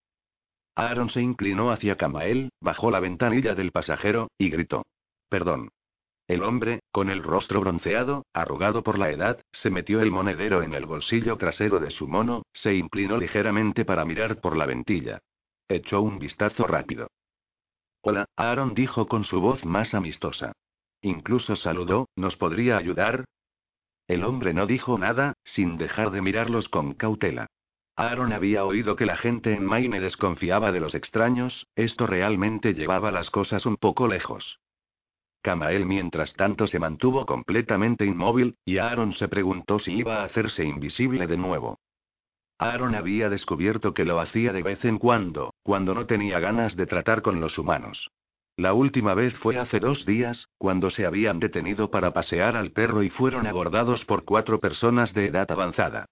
Aaron se inclinó hacia Camael, bajó la ventanilla del pasajero, y gritó. Perdón. El hombre, con el rostro bronceado, arrugado por la edad, se metió el monedero en el bolsillo trasero de su mono, se inclinó ligeramente para mirar por la ventilla. Echó un vistazo rápido. Hola, Aaron dijo con su voz más amistosa. Incluso saludó, ¿nos podría ayudar? El hombre no dijo nada, sin dejar de mirarlos con cautela. Aaron había oído que la gente en Maine desconfiaba de los extraños, esto realmente llevaba las cosas un poco lejos. Camael mientras tanto se mantuvo completamente inmóvil, y Aaron se preguntó si iba a hacerse invisible de nuevo. Aaron había descubierto que lo hacía de vez en cuando, cuando no tenía ganas de tratar con los humanos. La última vez fue hace dos días, cuando se habían detenido para pasear al perro y fueron abordados por cuatro personas de edad avanzada.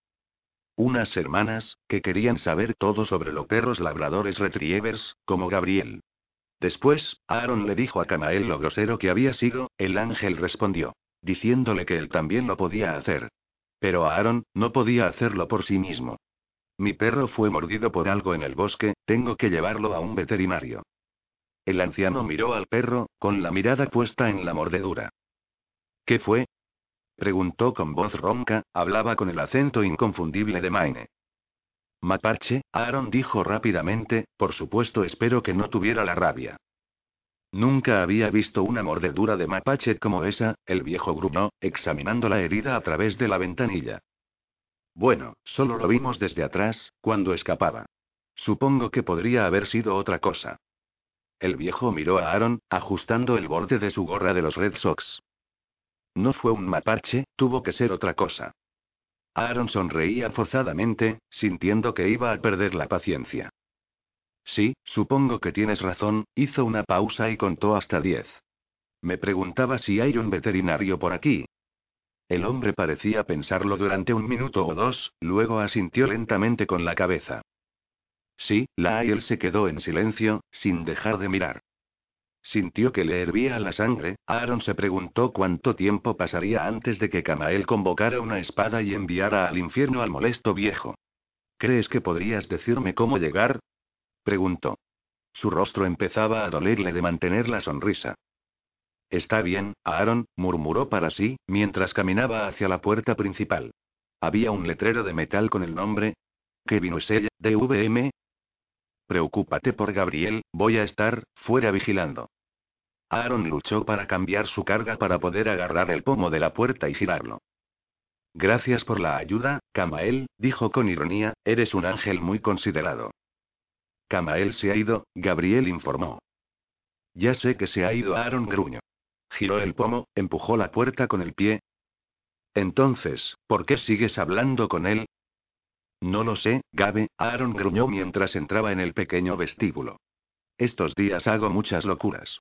Unas hermanas, que querían saber todo sobre los perros labradores retrievers, como Gabriel. Después, Aaron le dijo a Camael lo grosero que había sido, el ángel respondió. Diciéndole que él también lo podía hacer. Pero Aaron, no podía hacerlo por sí mismo. Mi perro fue mordido por algo en el bosque, tengo que llevarlo a un veterinario. El anciano miró al perro, con la mirada puesta en la mordedura. ¿Qué fue? Preguntó con voz ronca, hablaba con el acento inconfundible de Maine. Mapache, Aaron dijo rápidamente, por supuesto espero que no tuviera la rabia. Nunca había visto una mordedura de mapache como esa, el viejo gruñó, examinando la herida a través de la ventanilla. Bueno, solo lo vimos desde atrás, cuando escapaba. Supongo que podría haber sido otra cosa. El viejo miró a Aaron, ajustando el borde de su gorra de los Red Sox. No fue un mapache, tuvo que ser otra cosa. Aaron sonreía forzadamente, sintiendo que iba a perder la paciencia. Sí, supongo que tienes razón, hizo una pausa y contó hasta diez. Me preguntaba si hay un veterinario por aquí. El hombre parecía pensarlo durante un minuto o dos, luego asintió lentamente con la cabeza. Sí, la. Él se quedó en silencio, sin dejar de mirar. Sintió que le hervía la sangre. Aaron se preguntó cuánto tiempo pasaría antes de que Camael convocara una espada y enviara al infierno al molesto viejo. ¿Crees que podrías decirme cómo llegar? preguntó. Su rostro empezaba a dolerle de mantener la sonrisa. Está bien, Aaron, murmuró para sí, mientras caminaba hacia la puerta principal. Había un letrero de metal con el nombre. Kevin Usella, DVM, Preocúpate por Gabriel, voy a estar fuera vigilando. Aaron luchó para cambiar su carga para poder agarrar el pomo de la puerta y girarlo. Gracias por la ayuda, Camael, dijo con ironía, eres un ángel muy considerado. Camael se ha ido, Gabriel informó. Ya sé que se ha ido Aaron gruño. Giró el pomo, empujó la puerta con el pie. Entonces, ¿por qué sigues hablando con él? No lo sé, Gabe, Aaron gruñó mientras entraba en el pequeño vestíbulo. Estos días hago muchas locuras.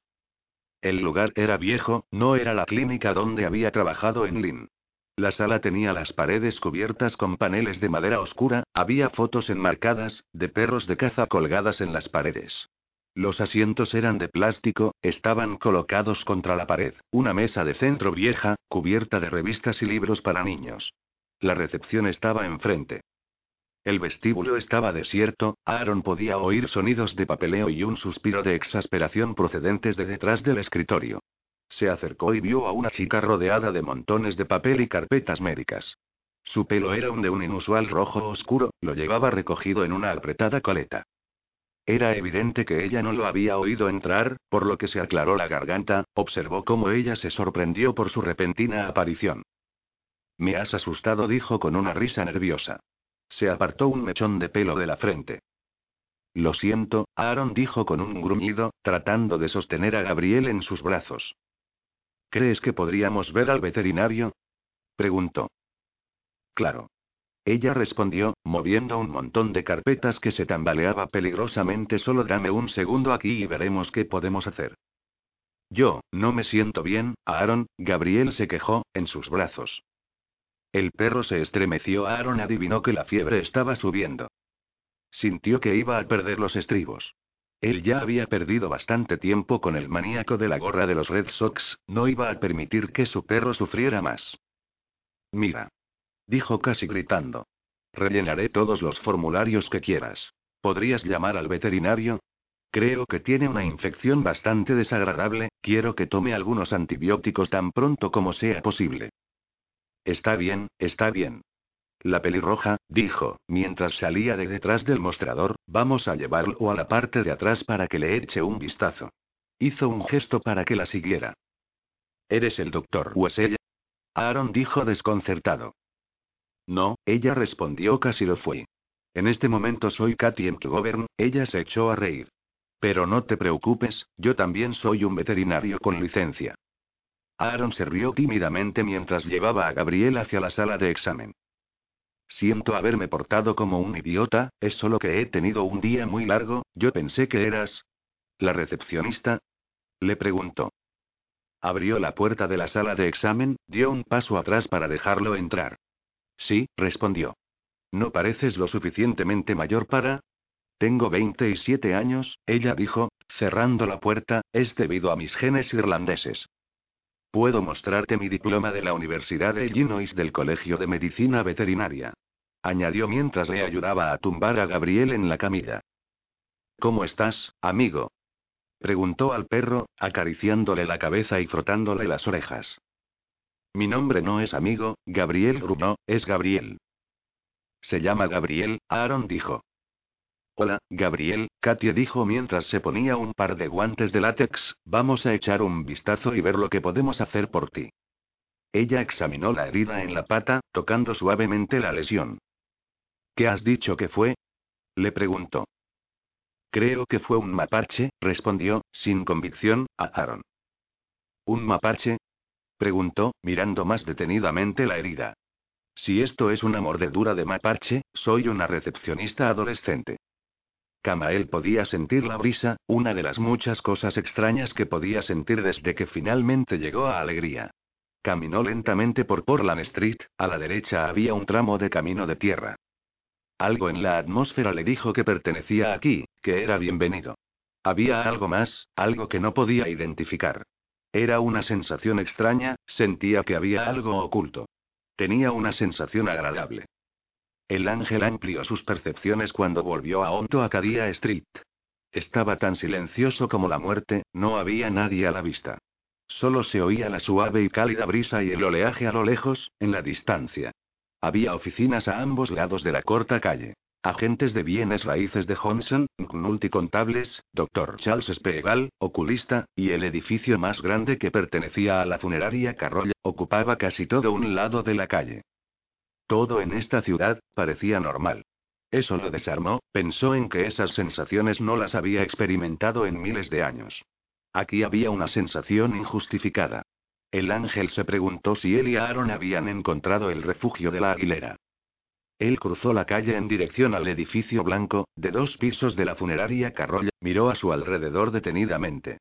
El lugar era viejo, no era la clínica donde había trabajado en Lynn. La sala tenía las paredes cubiertas con paneles de madera oscura, había fotos enmarcadas, de perros de caza colgadas en las paredes. Los asientos eran de plástico, estaban colocados contra la pared, una mesa de centro vieja, cubierta de revistas y libros para niños. La recepción estaba enfrente. El vestíbulo estaba desierto, Aaron podía oír sonidos de papeleo y un suspiro de exasperación procedentes de detrás del escritorio. Se acercó y vio a una chica rodeada de montones de papel y carpetas médicas. Su pelo era un de un inusual rojo oscuro, lo llevaba recogido en una apretada coleta. Era evidente que ella no lo había oído entrar, por lo que se aclaró la garganta, observó cómo ella se sorprendió por su repentina aparición. Me has asustado, dijo con una risa nerviosa. Se apartó un mechón de pelo de la frente. Lo siento, Aaron dijo con un gruñido, tratando de sostener a Gabriel en sus brazos. ¿Crees que podríamos ver al veterinario? preguntó. Claro. Ella respondió, moviendo un montón de carpetas que se tambaleaba peligrosamente. Solo dame un segundo aquí y veremos qué podemos hacer. Yo, no me siento bien, Aaron, Gabriel se quejó, en sus brazos. El perro se estremeció. Aaron adivinó que la fiebre estaba subiendo. Sintió que iba a perder los estribos. Él ya había perdido bastante tiempo con el maníaco de la gorra de los Red Sox, no iba a permitir que su perro sufriera más. Mira dijo casi gritando. Rellenaré todos los formularios que quieras. ¿Podrías llamar al veterinario? Creo que tiene una infección bastante desagradable, quiero que tome algunos antibióticos tan pronto como sea posible. Está bien, está bien. La pelirroja, dijo, mientras salía de detrás del mostrador, vamos a llevarlo a la parte de atrás para que le eche un vistazo. Hizo un gesto para que la siguiera. ¿Eres el doctor Wesley? Aaron dijo desconcertado. No, ella respondió casi lo fue. En este momento soy Katy McGovern, ella se echó a reír. Pero no te preocupes, yo también soy un veterinario con licencia. Aaron se rió tímidamente mientras llevaba a Gabriel hacia la sala de examen. Siento haberme portado como un idiota, es solo que he tenido un día muy largo, yo pensé que eras... ¿La recepcionista? Le preguntó. Abrió la puerta de la sala de examen, dio un paso atrás para dejarlo entrar. Sí, respondió. ¿No pareces lo suficientemente mayor para? Tengo 27 años, ella dijo, cerrando la puerta, es debido a mis genes irlandeses. Puedo mostrarte mi diploma de la Universidad de Illinois del Colegio de Medicina Veterinaria. Añadió mientras le ayudaba a tumbar a Gabriel en la camilla. ¿Cómo estás, amigo? Preguntó al perro, acariciándole la cabeza y frotándole las orejas. Mi nombre no es amigo, Gabriel gruñó, es Gabriel. Se llama Gabriel, Aaron dijo. Hola, Gabriel, Katia dijo mientras se ponía un par de guantes de látex, vamos a echar un vistazo y ver lo que podemos hacer por ti. Ella examinó la herida en la pata, tocando suavemente la lesión. ¿Qué has dicho que fue? Le preguntó. Creo que fue un mapache, respondió, sin convicción, a Aaron. ¿Un mapache? Preguntó, mirando más detenidamente la herida. Si esto es una mordedura de mapache, soy una recepcionista adolescente. Camael podía sentir la brisa, una de las muchas cosas extrañas que podía sentir desde que finalmente llegó a Alegría. Caminó lentamente por Portland Street, a la derecha había un tramo de camino de tierra. Algo en la atmósfera le dijo que pertenecía aquí, que era bienvenido. Había algo más, algo que no podía identificar. Era una sensación extraña, sentía que había algo oculto. Tenía una sensación agradable. El ángel amplió sus percepciones cuando volvió a Onto Acadia Street. Estaba tan silencioso como la muerte, no había nadie a la vista. Solo se oía la suave y cálida brisa y el oleaje a lo lejos, en la distancia. Había oficinas a ambos lados de la corta calle. Agentes de bienes raíces de Johnson, multicontables, Dr. Charles Spegal, oculista, y el edificio más grande que pertenecía a la funeraria Carroll, ocupaba casi todo un lado de la calle. Todo en esta ciudad, parecía normal. Eso lo desarmó, pensó en que esas sensaciones no las había experimentado en miles de años. Aquí había una sensación injustificada. El ángel se preguntó si él y Aaron habían encontrado el refugio de la aguilera. Él cruzó la calle en dirección al edificio blanco, de dos pisos de la funeraria Carroll, miró a su alrededor detenidamente.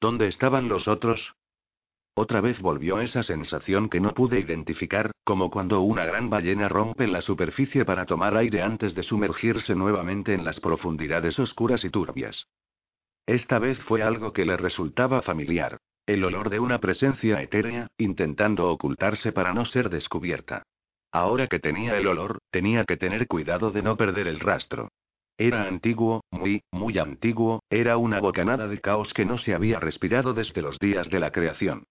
¿Dónde estaban los otros? Otra vez volvió esa sensación que no pude identificar, como cuando una gran ballena rompe la superficie para tomar aire antes de sumergirse nuevamente en las profundidades oscuras y turbias. Esta vez fue algo que le resultaba familiar. El olor de una presencia etérea, intentando ocultarse para no ser descubierta. Ahora que tenía el olor, tenía que tener cuidado de no perder el rastro. Era antiguo, muy, muy antiguo, era una bocanada de caos que no se había respirado desde los días de la creación.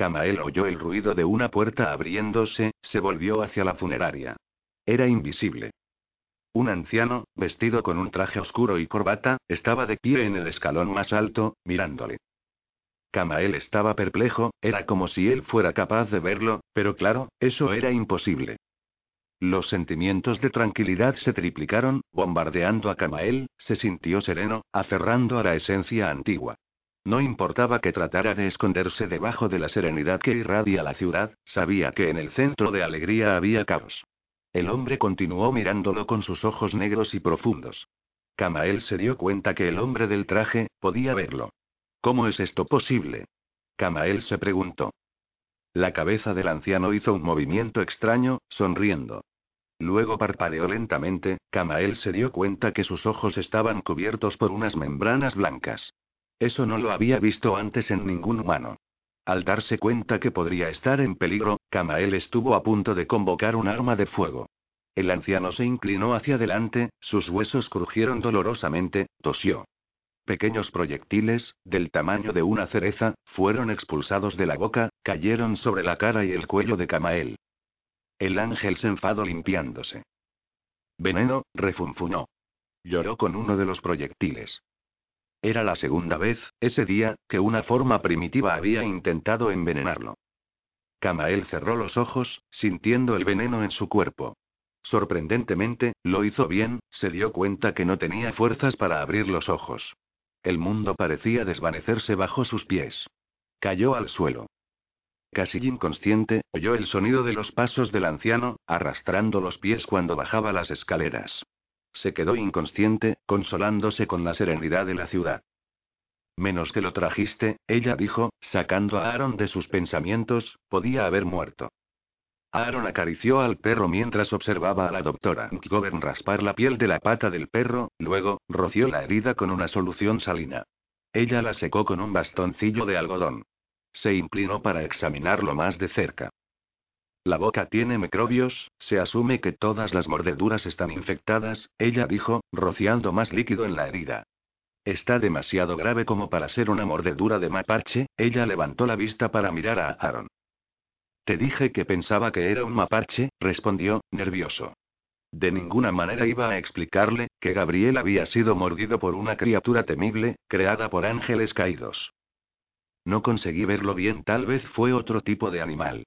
Camael oyó el ruido de una puerta abriéndose, se volvió hacia la funeraria. Era invisible. Un anciano, vestido con un traje oscuro y corbata, estaba de pie en el escalón más alto, mirándole. Camael estaba perplejo, era como si él fuera capaz de verlo, pero claro, eso era imposible. Los sentimientos de tranquilidad se triplicaron, bombardeando a Camael, se sintió sereno, aferrando a la esencia antigua. No importaba que tratara de esconderse debajo de la serenidad que irradia la ciudad, sabía que en el centro de alegría había caos. El hombre continuó mirándolo con sus ojos negros y profundos. Camael se dio cuenta que el hombre del traje, podía verlo. ¿Cómo es esto posible? Camael se preguntó. La cabeza del anciano hizo un movimiento extraño, sonriendo. Luego parpadeó lentamente, Camael se dio cuenta que sus ojos estaban cubiertos por unas membranas blancas. Eso no lo había visto antes en ningún humano. Al darse cuenta que podría estar en peligro, Camael estuvo a punto de convocar un arma de fuego. El anciano se inclinó hacia adelante, sus huesos crujieron dolorosamente, tosió. Pequeños proyectiles, del tamaño de una cereza, fueron expulsados de la boca, cayeron sobre la cara y el cuello de Camael. El ángel se enfadó limpiándose. Veneno, refunfuñó. Lloró con uno de los proyectiles. Era la segunda vez, ese día, que una forma primitiva había intentado envenenarlo. Camael cerró los ojos, sintiendo el veneno en su cuerpo. Sorprendentemente, lo hizo bien, se dio cuenta que no tenía fuerzas para abrir los ojos. El mundo parecía desvanecerse bajo sus pies. Cayó al suelo. Casi inconsciente, oyó el sonido de los pasos del anciano, arrastrando los pies cuando bajaba las escaleras. Se quedó inconsciente, consolándose con la serenidad de la ciudad. Menos que lo trajiste, ella dijo, sacando a Aaron de sus pensamientos, podía haber muerto. Aaron acarició al perro mientras observaba a la doctora Govern raspar la piel de la pata del perro, luego, roció la herida con una solución salina. Ella la secó con un bastoncillo de algodón. Se inclinó para examinarlo más de cerca. La boca tiene microbios, se asume que todas las mordeduras están infectadas, ella dijo, rociando más líquido en la herida. Está demasiado grave como para ser una mordedura de mapache, ella levantó la vista para mirar a Aaron. Te dije que pensaba que era un mapache, respondió, nervioso. De ninguna manera iba a explicarle, que Gabriel había sido mordido por una criatura temible, creada por ángeles caídos. No conseguí verlo bien, tal vez fue otro tipo de animal.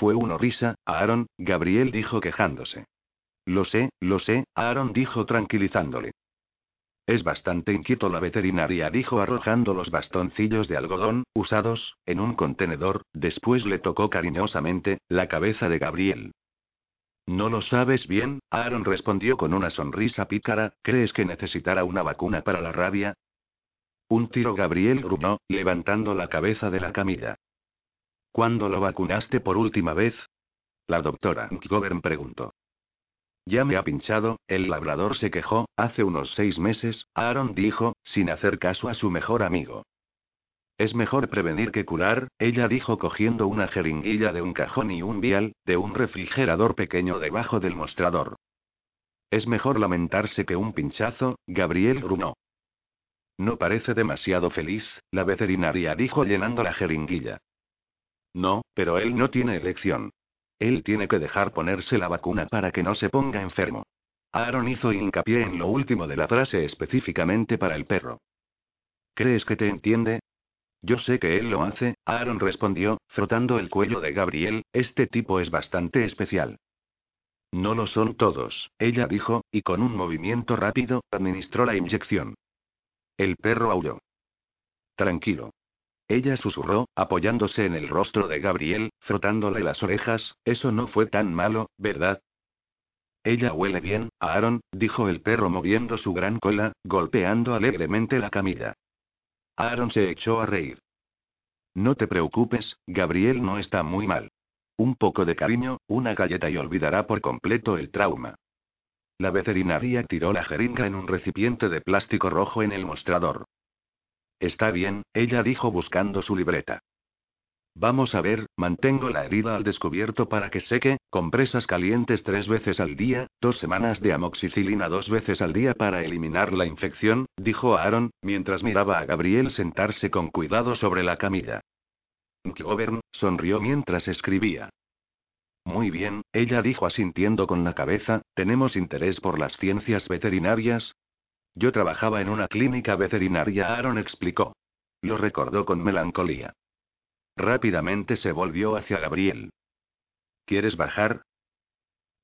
Fue una risa, Aaron, Gabriel dijo quejándose. Lo sé, lo sé, Aaron dijo tranquilizándole. Es bastante inquieto la veterinaria, dijo arrojando los bastoncillos de algodón, usados, en un contenedor, después le tocó cariñosamente, la cabeza de Gabriel. ¿No lo sabes bien? Aaron respondió con una sonrisa pícara, ¿crees que necesitará una vacuna para la rabia? Un tiro Gabriel gruñó, levantando la cabeza de la camilla. ¿Cuándo lo vacunaste por última vez? La doctora Govern preguntó. Ya me ha pinchado, el labrador se quejó, hace unos seis meses, Aaron dijo, sin hacer caso a su mejor amigo. Es mejor prevenir que curar, ella dijo cogiendo una jeringuilla de un cajón y un vial, de un refrigerador pequeño debajo del mostrador. Es mejor lamentarse que un pinchazo, Gabriel gruñó. No parece demasiado feliz, la veterinaria dijo llenando la jeringuilla. No, pero él no tiene elección. Él tiene que dejar ponerse la vacuna para que no se ponga enfermo. Aaron hizo hincapié en lo último de la frase específicamente para el perro. ¿Crees que te entiende? Yo sé que él lo hace, Aaron respondió, frotando el cuello de Gabriel, este tipo es bastante especial. No lo son todos, ella dijo, y con un movimiento rápido, administró la inyección. El perro aulló. Tranquilo. Ella susurró, apoyándose en el rostro de Gabriel, frotándole las orejas, eso no fue tan malo, ¿verdad? Ella huele bien, Aaron, dijo el perro moviendo su gran cola, golpeando alegremente la camilla. Aaron se echó a reír. No te preocupes, Gabriel no está muy mal. Un poco de cariño, una galleta y olvidará por completo el trauma. La veterinaria tiró la jeringa en un recipiente de plástico rojo en el mostrador. Está bien, ella dijo buscando su libreta. Vamos a ver, mantengo la herida al descubierto para que seque, compresas calientes tres veces al día, dos semanas de amoxicilina dos veces al día para eliminar la infección, dijo Aaron, mientras miraba a Gabriel sentarse con cuidado sobre la camilla. Govern sonrió mientras escribía. Muy bien, ella dijo asintiendo con la cabeza, ¿tenemos interés por las ciencias veterinarias? Yo trabajaba en una clínica veterinaria, Aaron explicó. Lo recordó con melancolía. Rápidamente se volvió hacia Gabriel. ¿Quieres bajar?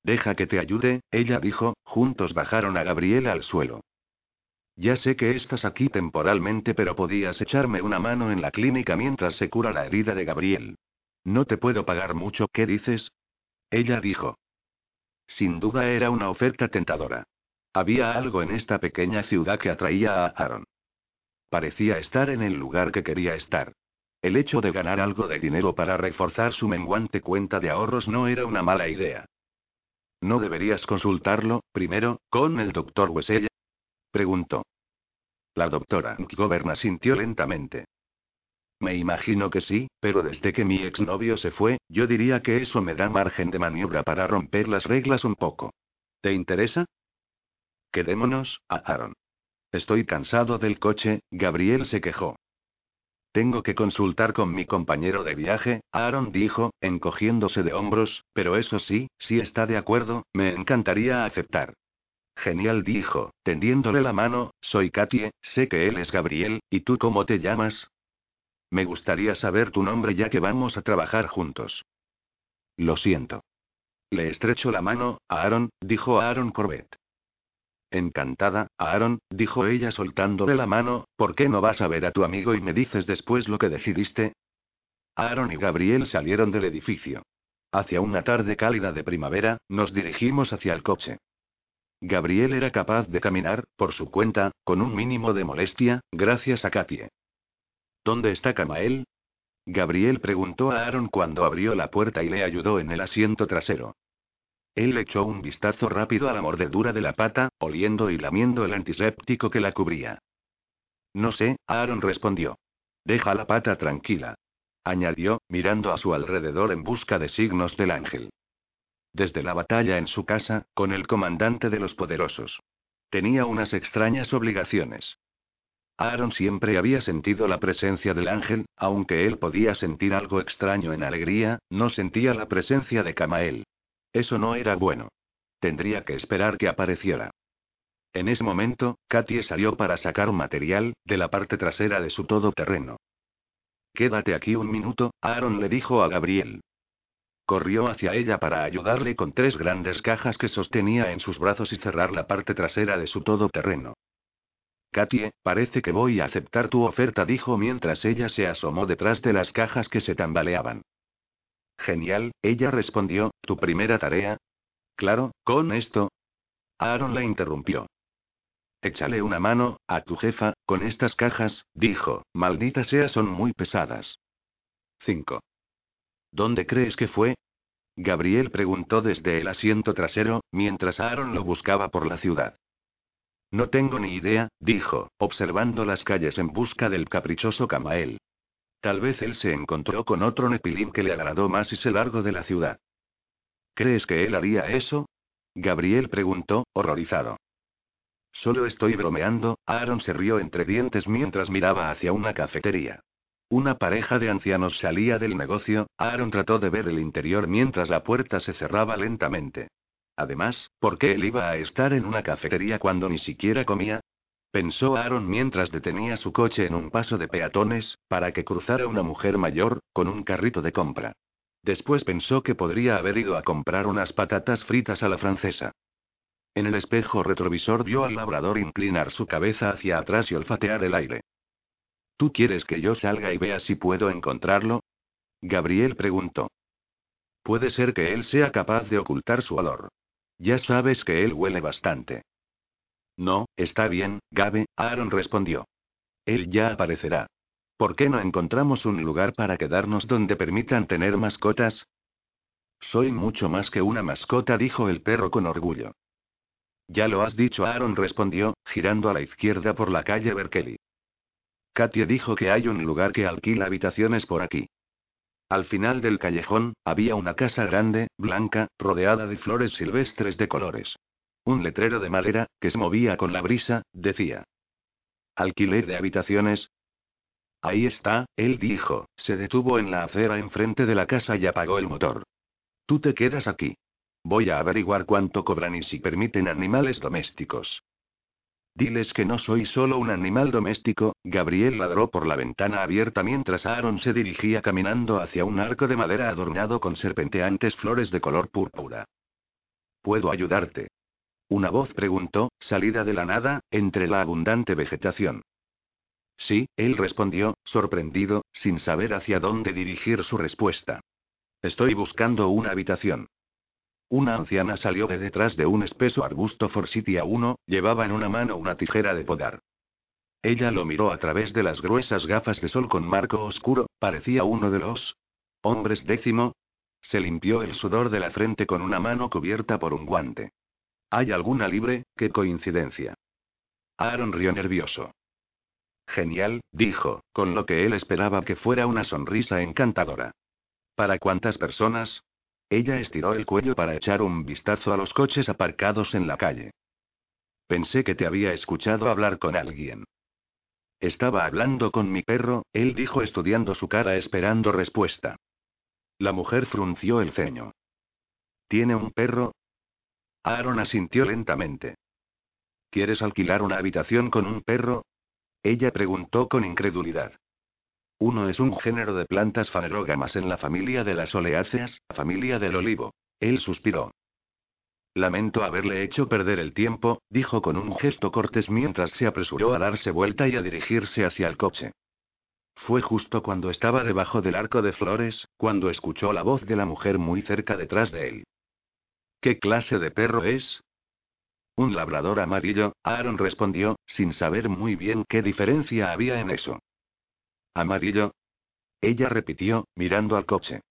Deja que te ayude, ella dijo, juntos bajaron a Gabriel al suelo. Ya sé que estás aquí temporalmente, pero podías echarme una mano en la clínica mientras se cura la herida de Gabriel. No te puedo pagar mucho, ¿qué dices? Ella dijo. Sin duda era una oferta tentadora. Había algo en esta pequeña ciudad que atraía a Aaron. Parecía estar en el lugar que quería estar. El hecho de ganar algo de dinero para reforzar su menguante cuenta de ahorros no era una mala idea. ¿No deberías consultarlo, primero, con el doctor Wesella? Preguntó. La doctora Goberna sintió lentamente. Me imagino que sí, pero desde que mi exnovio se fue, yo diría que eso me da margen de maniobra para romper las reglas un poco. ¿Te interesa? Quedémonos, Aaron. Estoy cansado del coche, Gabriel se quejó. Tengo que consultar con mi compañero de viaje, Aaron dijo, encogiéndose de hombros, pero eso sí, si está de acuerdo, me encantaría aceptar. Genial, dijo, tendiéndole la mano, soy Katie, sé que él es Gabriel, ¿y tú cómo te llamas? Me gustaría saber tu nombre ya que vamos a trabajar juntos. Lo siento. Le estrecho la mano, Aaron, dijo Aaron Corbett. Encantada, Aaron, dijo ella soltándole la mano, ¿por qué no vas a ver a tu amigo y me dices después lo que decidiste? Aaron y Gabriel salieron del edificio. Hacia una tarde cálida de primavera, nos dirigimos hacia el coche. Gabriel era capaz de caminar, por su cuenta, con un mínimo de molestia, gracias a Katie. ¿Dónde está Kamael? Gabriel preguntó a Aaron cuando abrió la puerta y le ayudó en el asiento trasero. Él echó un vistazo rápido a la mordedura de la pata, oliendo y lamiendo el antiséptico que la cubría. No sé, Aaron respondió. Deja la pata tranquila. Añadió, mirando a su alrededor en busca de signos del ángel desde la batalla en su casa, con el comandante de los poderosos. Tenía unas extrañas obligaciones. Aaron siempre había sentido la presencia del ángel, aunque él podía sentir algo extraño en alegría, no sentía la presencia de Camael. Eso no era bueno. Tendría que esperar que apareciera. En ese momento, Katie salió para sacar material, de la parte trasera de su todoterreno. Quédate aquí un minuto, Aaron le dijo a Gabriel. Corrió hacia ella para ayudarle con tres grandes cajas que sostenía en sus brazos y cerrar la parte trasera de su todoterreno. Katie, parece que voy a aceptar tu oferta, dijo mientras ella se asomó detrás de las cajas que se tambaleaban. Genial, ella respondió, ¿tu primera tarea? Claro, con esto. Aaron la interrumpió. Échale una mano, a tu jefa, con estas cajas, dijo, maldita sea, son muy pesadas. 5. ¿Dónde crees que fue? Gabriel preguntó desde el asiento trasero, mientras Aaron lo buscaba por la ciudad. No tengo ni idea, dijo, observando las calles en busca del caprichoso Camael. Tal vez él se encontró con otro Nepilín que le agradó más y se largó de la ciudad. ¿Crees que él haría eso? Gabriel preguntó, horrorizado. Solo estoy bromeando, Aaron se rió entre dientes mientras miraba hacia una cafetería. Una pareja de ancianos salía del negocio, Aaron trató de ver el interior mientras la puerta se cerraba lentamente. Además, ¿por qué él iba a estar en una cafetería cuando ni siquiera comía? Pensó Aaron mientras detenía su coche en un paso de peatones, para que cruzara una mujer mayor, con un carrito de compra. Después pensó que podría haber ido a comprar unas patatas fritas a la francesa. En el espejo retrovisor vio al labrador inclinar su cabeza hacia atrás y olfatear el aire. ¿Tú quieres que yo salga y vea si puedo encontrarlo? Gabriel preguntó. Puede ser que él sea capaz de ocultar su olor. Ya sabes que él huele bastante. No, está bien, Gabe, Aaron respondió. Él ya aparecerá. ¿Por qué no encontramos un lugar para quedarnos donde permitan tener mascotas? Soy mucho más que una mascota, dijo el perro con orgullo. Ya lo has dicho, Aaron respondió, girando a la izquierda por la calle Berkeley. Katia dijo que hay un lugar que alquila habitaciones por aquí. Al final del callejón, había una casa grande, blanca, rodeada de flores silvestres de colores. Un letrero de madera, que se movía con la brisa, decía. Alquiler de habitaciones. Ahí está, él dijo, se detuvo en la acera enfrente de la casa y apagó el motor. Tú te quedas aquí. Voy a averiguar cuánto cobran y si permiten animales domésticos. Diles que no soy solo un animal doméstico, Gabriel ladró por la ventana abierta mientras Aaron se dirigía caminando hacia un arco de madera adornado con serpenteantes flores de color púrpura. ¿Puedo ayudarte? Una voz preguntó, salida de la nada, entre la abundante vegetación. Sí, él respondió, sorprendido, sin saber hacia dónde dirigir su respuesta. Estoy buscando una habitación. Una anciana salió de detrás de un espeso arbusto Forsythia 1, llevaba en una mano una tijera de podar. Ella lo miró a través de las gruesas gafas de sol con marco oscuro, parecía uno de los hombres décimo. Se limpió el sudor de la frente con una mano cubierta por un guante. ¿Hay alguna libre? ¡Qué coincidencia! Aaron rió nervioso. Genial, dijo, con lo que él esperaba que fuera una sonrisa encantadora. ¿Para cuántas personas? Ella estiró el cuello para echar un vistazo a los coches aparcados en la calle. Pensé que te había escuchado hablar con alguien. Estaba hablando con mi perro, él dijo estudiando su cara esperando respuesta. La mujer frunció el ceño. ¿Tiene un perro? Aaron asintió lentamente. ¿Quieres alquilar una habitación con un perro? Ella preguntó con incredulidad. Uno es un género de plantas fanerógamas en la familia de las oleáceas, familia del olivo. Él suspiró. Lamento haberle hecho perder el tiempo, dijo con un gesto cortés mientras se apresuró a darse vuelta y a dirigirse hacia el coche. Fue justo cuando estaba debajo del arco de flores, cuando escuchó la voz de la mujer muy cerca detrás de él. ¿Qué clase de perro es? Un labrador amarillo, Aaron respondió, sin saber muy bien qué diferencia había en eso. ¿Amarillo? Ella repitió, mirando al coche.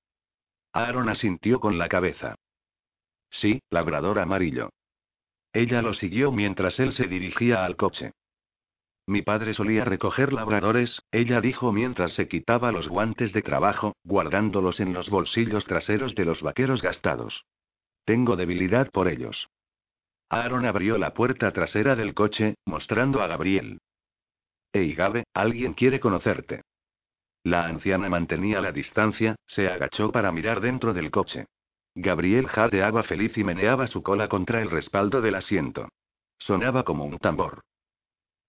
Aaron asintió con la cabeza. Sí, labrador amarillo. Ella lo siguió mientras él se dirigía al coche. Mi padre solía recoger labradores, ella dijo mientras se quitaba los guantes de trabajo, guardándolos en los bolsillos traseros de los vaqueros gastados. Tengo debilidad por ellos. Aaron abrió la puerta trasera del coche, mostrando a Gabriel. Hey Gabe, alguien quiere conocerte. La anciana mantenía la distancia, se agachó para mirar dentro del coche. Gabriel jadeaba feliz y meneaba su cola contra el respaldo del asiento. Sonaba como un tambor.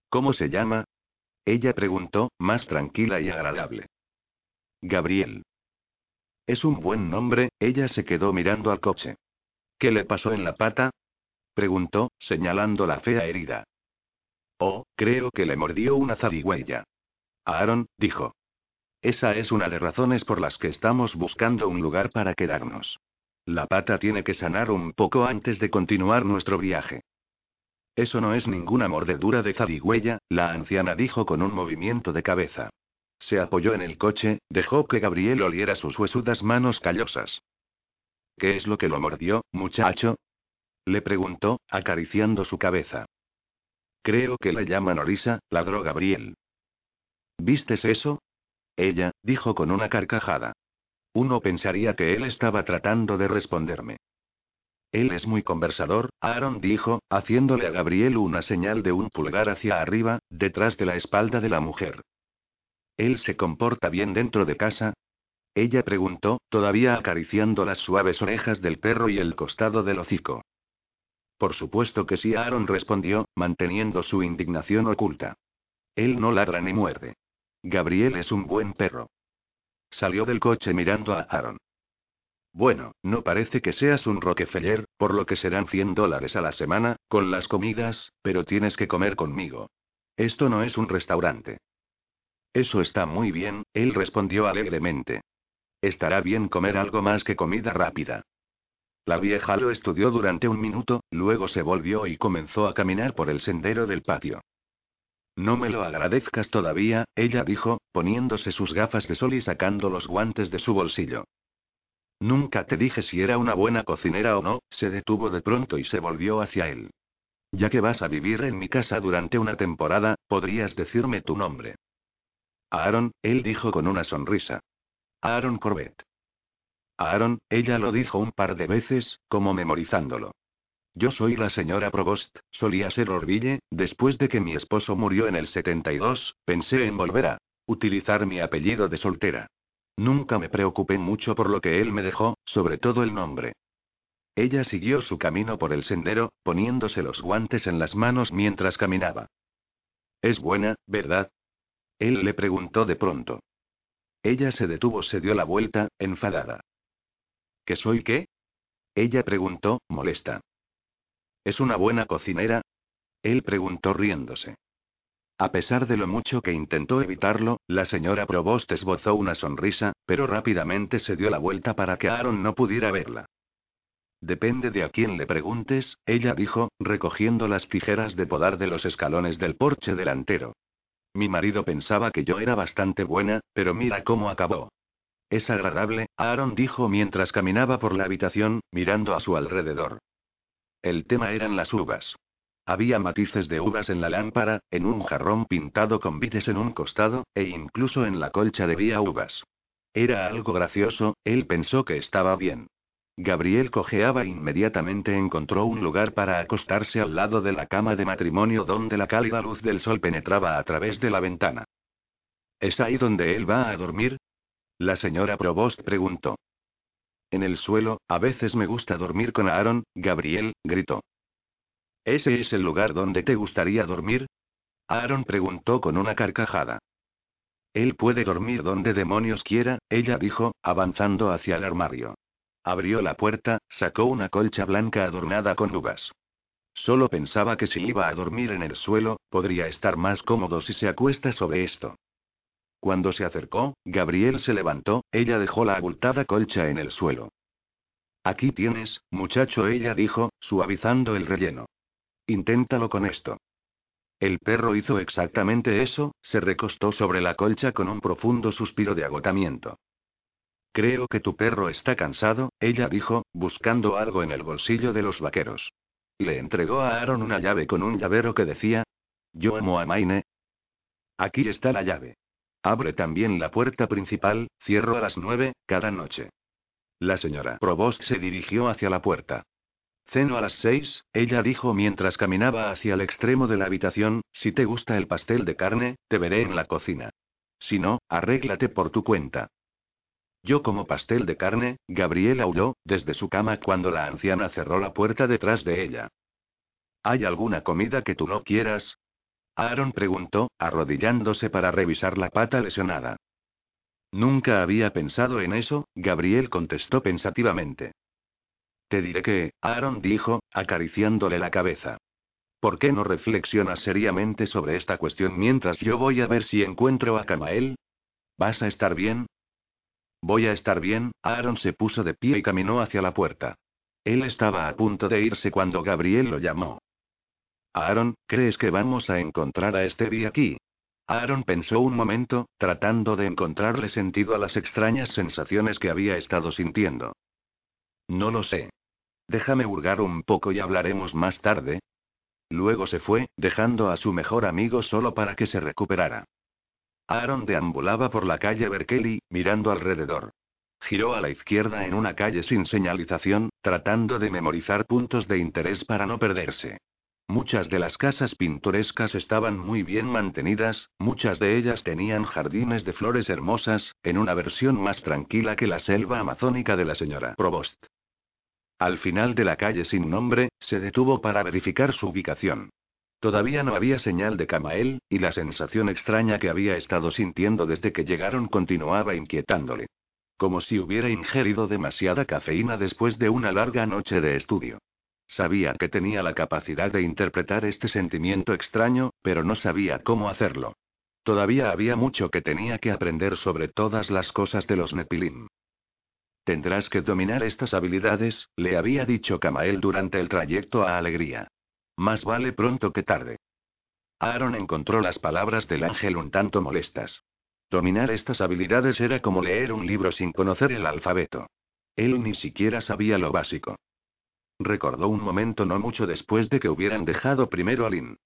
¿Cómo se llama? Ella preguntó, más tranquila y agradable. Gabriel. Es un buen nombre, ella se quedó mirando al coche. ¿Qué le pasó en la pata? preguntó, señalando la fea herida. Oh, creo que le mordió una zarigüeya. Aaron, dijo. Esa es una de razones por las que estamos buscando un lugar para quedarnos. La pata tiene que sanar un poco antes de continuar nuestro viaje. Eso no es ninguna mordedura de zarigüeya, la anciana dijo con un movimiento de cabeza. Se apoyó en el coche, dejó que Gabriel oliera sus huesudas manos callosas. ¿Qué es lo que lo mordió, muchacho? Le preguntó, acariciando su cabeza. Creo que la llaman Orisa, ladró Gabriel. ¿Vistes eso? Ella, dijo con una carcajada. Uno pensaría que él estaba tratando de responderme. Él es muy conversador, Aaron dijo, haciéndole a Gabriel una señal de un pulgar hacia arriba, detrás de la espalda de la mujer. ¿Él se comporta bien dentro de casa? Ella preguntó, todavía acariciando las suaves orejas del perro y el costado del hocico. Por supuesto que sí, Aaron respondió, manteniendo su indignación oculta. Él no ladra ni muerde. Gabriel es un buen perro. Salió del coche mirando a Aaron. Bueno, no parece que seas un Rockefeller, por lo que serán 100 dólares a la semana, con las comidas, pero tienes que comer conmigo. Esto no es un restaurante. Eso está muy bien, él respondió alegremente. Estará bien comer algo más que comida rápida. La vieja lo estudió durante un minuto, luego se volvió y comenzó a caminar por el sendero del patio. No me lo agradezcas todavía, ella dijo, poniéndose sus gafas de sol y sacando los guantes de su bolsillo. Nunca te dije si era una buena cocinera o no, se detuvo de pronto y se volvió hacia él. Ya que vas a vivir en mi casa durante una temporada, podrías decirme tu nombre. Aaron, él dijo con una sonrisa. Aaron Corbett. Aaron, ella lo dijo un par de veces, como memorizándolo. Yo soy la señora Provost, solía ser Orville, después de que mi esposo murió en el 72, pensé en volver a Utilizar mi apellido de soltera. Nunca me preocupé mucho por lo que él me dejó, sobre todo el nombre. Ella siguió su camino por el sendero, poniéndose los guantes en las manos mientras caminaba. Es buena, ¿verdad? Él le preguntó de pronto. Ella se detuvo, se dio la vuelta, enfadada. ¿Qué soy qué? Ella preguntó, molesta. ¿Es una buena cocinera? Él preguntó riéndose. A pesar de lo mucho que intentó evitarlo, la señora Provost esbozó una sonrisa, pero rápidamente se dio la vuelta para que Aaron no pudiera verla. Depende de a quién le preguntes, ella dijo, recogiendo las tijeras de podar de los escalones del porche delantero. Mi marido pensaba que yo era bastante buena, pero mira cómo acabó. Es agradable, Aaron dijo mientras caminaba por la habitación, mirando a su alrededor. El tema eran las uvas. Había matices de uvas en la lámpara, en un jarrón pintado con vides en un costado, e incluso en la colcha debía uvas. Era algo gracioso, él pensó que estaba bien. Gabriel cojeaba inmediatamente encontró un lugar para acostarse al lado de la cama de matrimonio donde la cálida luz del sol penetraba a través de la ventana. ¿Es ahí donde él va a dormir? La señora Provost preguntó. En el suelo, a veces me gusta dormir con Aaron, Gabriel, gritó. ¿Ese es el lugar donde te gustaría dormir? Aaron preguntó con una carcajada. Él puede dormir donde demonios quiera, ella dijo, avanzando hacia el armario. Abrió la puerta, sacó una colcha blanca adornada con uvas. Solo pensaba que si iba a dormir en el suelo, podría estar más cómodo si se acuesta sobre esto. Cuando se acercó, Gabriel se levantó, ella dejó la abultada colcha en el suelo. Aquí tienes, muchacho, ella dijo, suavizando el relleno. Inténtalo con esto. El perro hizo exactamente eso, se recostó sobre la colcha con un profundo suspiro de agotamiento. Creo que tu perro está cansado, ella dijo, buscando algo en el bolsillo de los vaqueros. Le entregó a Aaron una llave con un llavero que decía: Yo amo a Maine. Aquí está la llave. Abre también la puerta principal, cierro a las nueve, cada noche. La señora Provost se dirigió hacia la puerta. Ceno a las seis, ella dijo mientras caminaba hacia el extremo de la habitación, si te gusta el pastel de carne, te veré en la cocina. Si no, arréglate por tu cuenta. Yo como pastel de carne, Gabriel aulló, desde su cama cuando la anciana cerró la puerta detrás de ella. ¿Hay alguna comida que tú no quieras? Aaron preguntó, arrodillándose para revisar la pata lesionada. Nunca había pensado en eso, Gabriel contestó pensativamente. Te diré que, Aaron dijo, acariciándole la cabeza. ¿Por qué no reflexionas seriamente sobre esta cuestión mientras yo voy a ver si encuentro a Camael? ¿Vas a estar bien? Voy a estar bien, Aaron se puso de pie y caminó hacia la puerta. Él estaba a punto de irse cuando Gabriel lo llamó. Aaron, ¿crees que vamos a encontrar a Stevie aquí? Aaron pensó un momento, tratando de encontrarle sentido a las extrañas sensaciones que había estado sintiendo. No lo sé. Déjame hurgar un poco y hablaremos más tarde. Luego se fue, dejando a su mejor amigo solo para que se recuperara. Aaron deambulaba por la calle Berkeley, mirando alrededor. Giró a la izquierda en una calle sin señalización, tratando de memorizar puntos de interés para no perderse. Muchas de las casas pintorescas estaban muy bien mantenidas, muchas de ellas tenían jardines de flores hermosas, en una versión más tranquila que la selva amazónica de la señora Provost. Al final de la calle sin nombre, se detuvo para verificar su ubicación. Todavía no había señal de Camael, y la sensación extraña que había estado sintiendo desde que llegaron continuaba inquietándole. Como si hubiera ingerido demasiada cafeína después de una larga noche de estudio. Sabía que tenía la capacidad de interpretar este sentimiento extraño, pero no sabía cómo hacerlo. Todavía había mucho que tenía que aprender sobre todas las cosas de los Nepilim. Tendrás que dominar estas habilidades, le había dicho Camael durante el trayecto a Alegría. Más vale pronto que tarde. Aaron encontró las palabras del ángel un tanto molestas. Dominar estas habilidades era como leer un libro sin conocer el alfabeto. Él ni siquiera sabía lo básico. Recordó un momento no mucho después de que hubieran dejado primero a Lynn.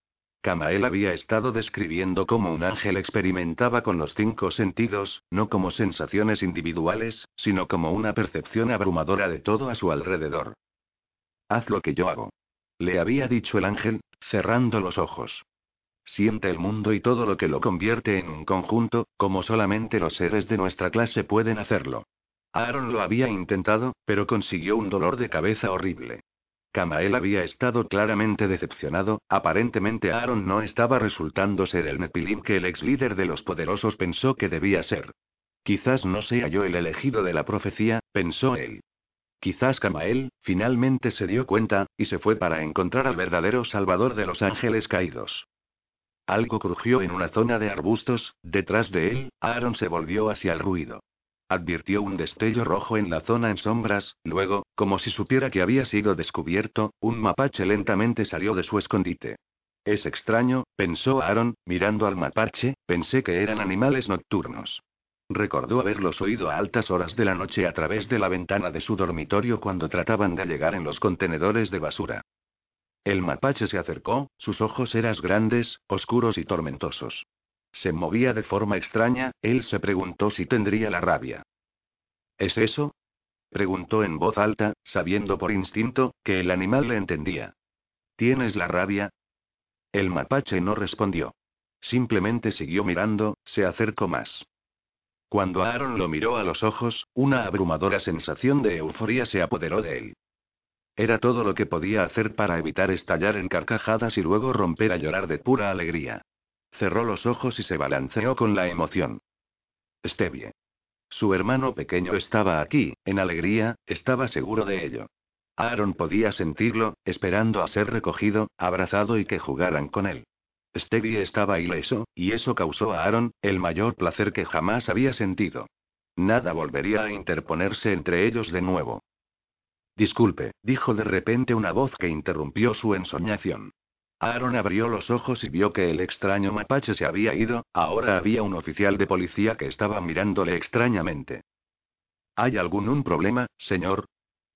Kamael había estado describiendo cómo un ángel experimentaba con los cinco sentidos, no como sensaciones individuales, sino como una percepción abrumadora de todo a su alrededor. Haz lo que yo hago. Le había dicho el ángel, cerrando los ojos. siente el mundo y todo lo que lo convierte en un conjunto, como solamente los seres de nuestra clase pueden hacerlo. Aaron lo había intentado, pero consiguió un dolor de cabeza horrible. Kamael había estado claramente decepcionado, aparentemente Aaron no estaba resultando ser el Nepilim que el ex líder de los poderosos pensó que debía ser. Quizás no sea yo el elegido de la profecía, pensó él. Quizás Kamael, finalmente se dio cuenta, y se fue para encontrar al verdadero salvador de los ángeles caídos. Algo crujió en una zona de arbustos, detrás de él, Aaron se volvió hacia el ruido. Advirtió un destello rojo en la zona en sombras, luego, como si supiera que había sido descubierto, un mapache lentamente salió de su escondite. Es extraño, pensó Aaron, mirando al mapache, pensé que eran animales nocturnos. Recordó haberlos oído a altas horas de la noche a través de la ventana de su dormitorio cuando trataban de llegar en los contenedores de basura. El mapache se acercó, sus ojos eran grandes, oscuros y tormentosos. Se movía de forma extraña, él se preguntó si tendría la rabia. ¿Es eso? preguntó en voz alta, sabiendo por instinto, que el animal le entendía. ¿Tienes la rabia? El mapache no respondió. Simplemente siguió mirando, se acercó más. Cuando Aaron lo miró a los ojos, una abrumadora sensación de euforía se apoderó de él. Era todo lo que podía hacer para evitar estallar en carcajadas y luego romper a llorar de pura alegría. Cerró los ojos y se balanceó con la emoción. Stevie. Su hermano pequeño estaba aquí, en alegría, estaba seguro de ello. Aaron podía sentirlo, esperando a ser recogido, abrazado y que jugaran con él. Stevie estaba ileso, y eso causó a Aaron el mayor placer que jamás había sentido. Nada volvería a interponerse entre ellos de nuevo. Disculpe, dijo de repente una voz que interrumpió su ensoñación. Aaron abrió los ojos y vio que el extraño mapache se había ido, ahora había un oficial de policía que estaba mirándole extrañamente. ¿Hay algún un problema, señor?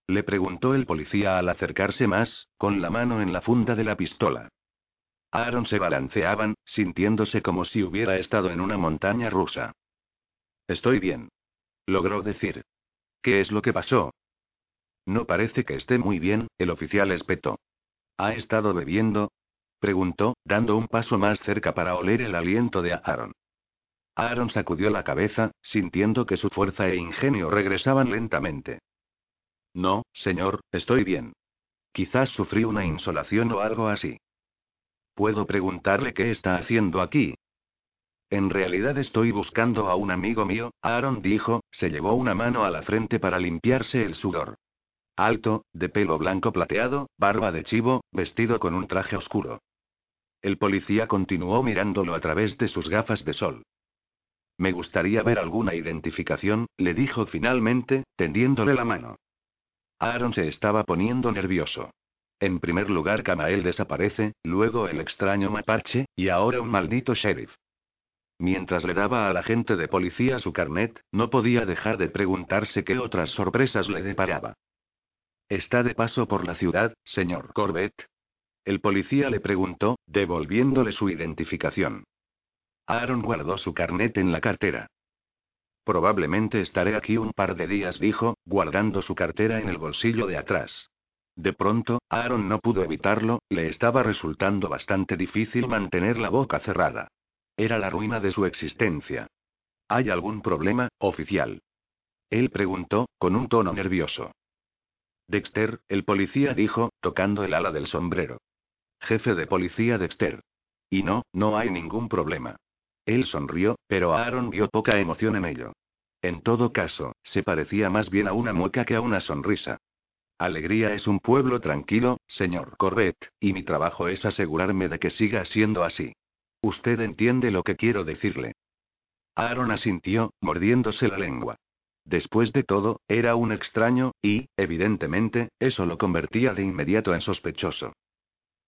Le preguntó el policía al acercarse más, con la mano en la funda de la pistola. Aaron se balanceaban, sintiéndose como si hubiera estado en una montaña rusa. Estoy bien. Logró decir. ¿Qué es lo que pasó? No parece que esté muy bien, el oficial espetó. ¿Ha estado bebiendo? Preguntó, dando un paso más cerca para oler el aliento de Aaron. Aaron sacudió la cabeza, sintiendo que su fuerza e ingenio regresaban lentamente. No, señor, estoy bien. Quizás sufrí una insolación o algo así. ¿Puedo preguntarle qué está haciendo aquí? En realidad estoy buscando a un amigo mío, Aaron dijo, se llevó una mano a la frente para limpiarse el sudor. Alto, de pelo blanco plateado, barba de chivo, vestido con un traje oscuro. El policía continuó mirándolo a través de sus gafas de sol. Me gustaría ver alguna identificación, le dijo finalmente, tendiéndole la mano. Aaron se estaba poniendo nervioso. En primer lugar, Kamael desaparece, luego el extraño mapache, y ahora un maldito sheriff. Mientras le daba al agente de policía su carnet, no podía dejar de preguntarse qué otras sorpresas le deparaba. ¿Está de paso por la ciudad, señor Corbett? El policía le preguntó, devolviéndole su identificación. Aaron guardó su carnet en la cartera. Probablemente estaré aquí un par de días, dijo, guardando su cartera en el bolsillo de atrás. De pronto, Aaron no pudo evitarlo, le estaba resultando bastante difícil mantener la boca cerrada. Era la ruina de su existencia. ¿Hay algún problema, oficial? Él preguntó, con un tono nervioso. Dexter, el policía dijo, tocando el ala del sombrero. Jefe de policía Dexter. Y no, no hay ningún problema. Él sonrió, pero Aaron vio poca emoción en ello. En todo caso, se parecía más bien a una mueca que a una sonrisa. Alegría es un pueblo tranquilo, señor Corbett, y mi trabajo es asegurarme de que siga siendo así. Usted entiende lo que quiero decirle. Aaron asintió, mordiéndose la lengua. Después de todo, era un extraño, y, evidentemente, eso lo convertía de inmediato en sospechoso.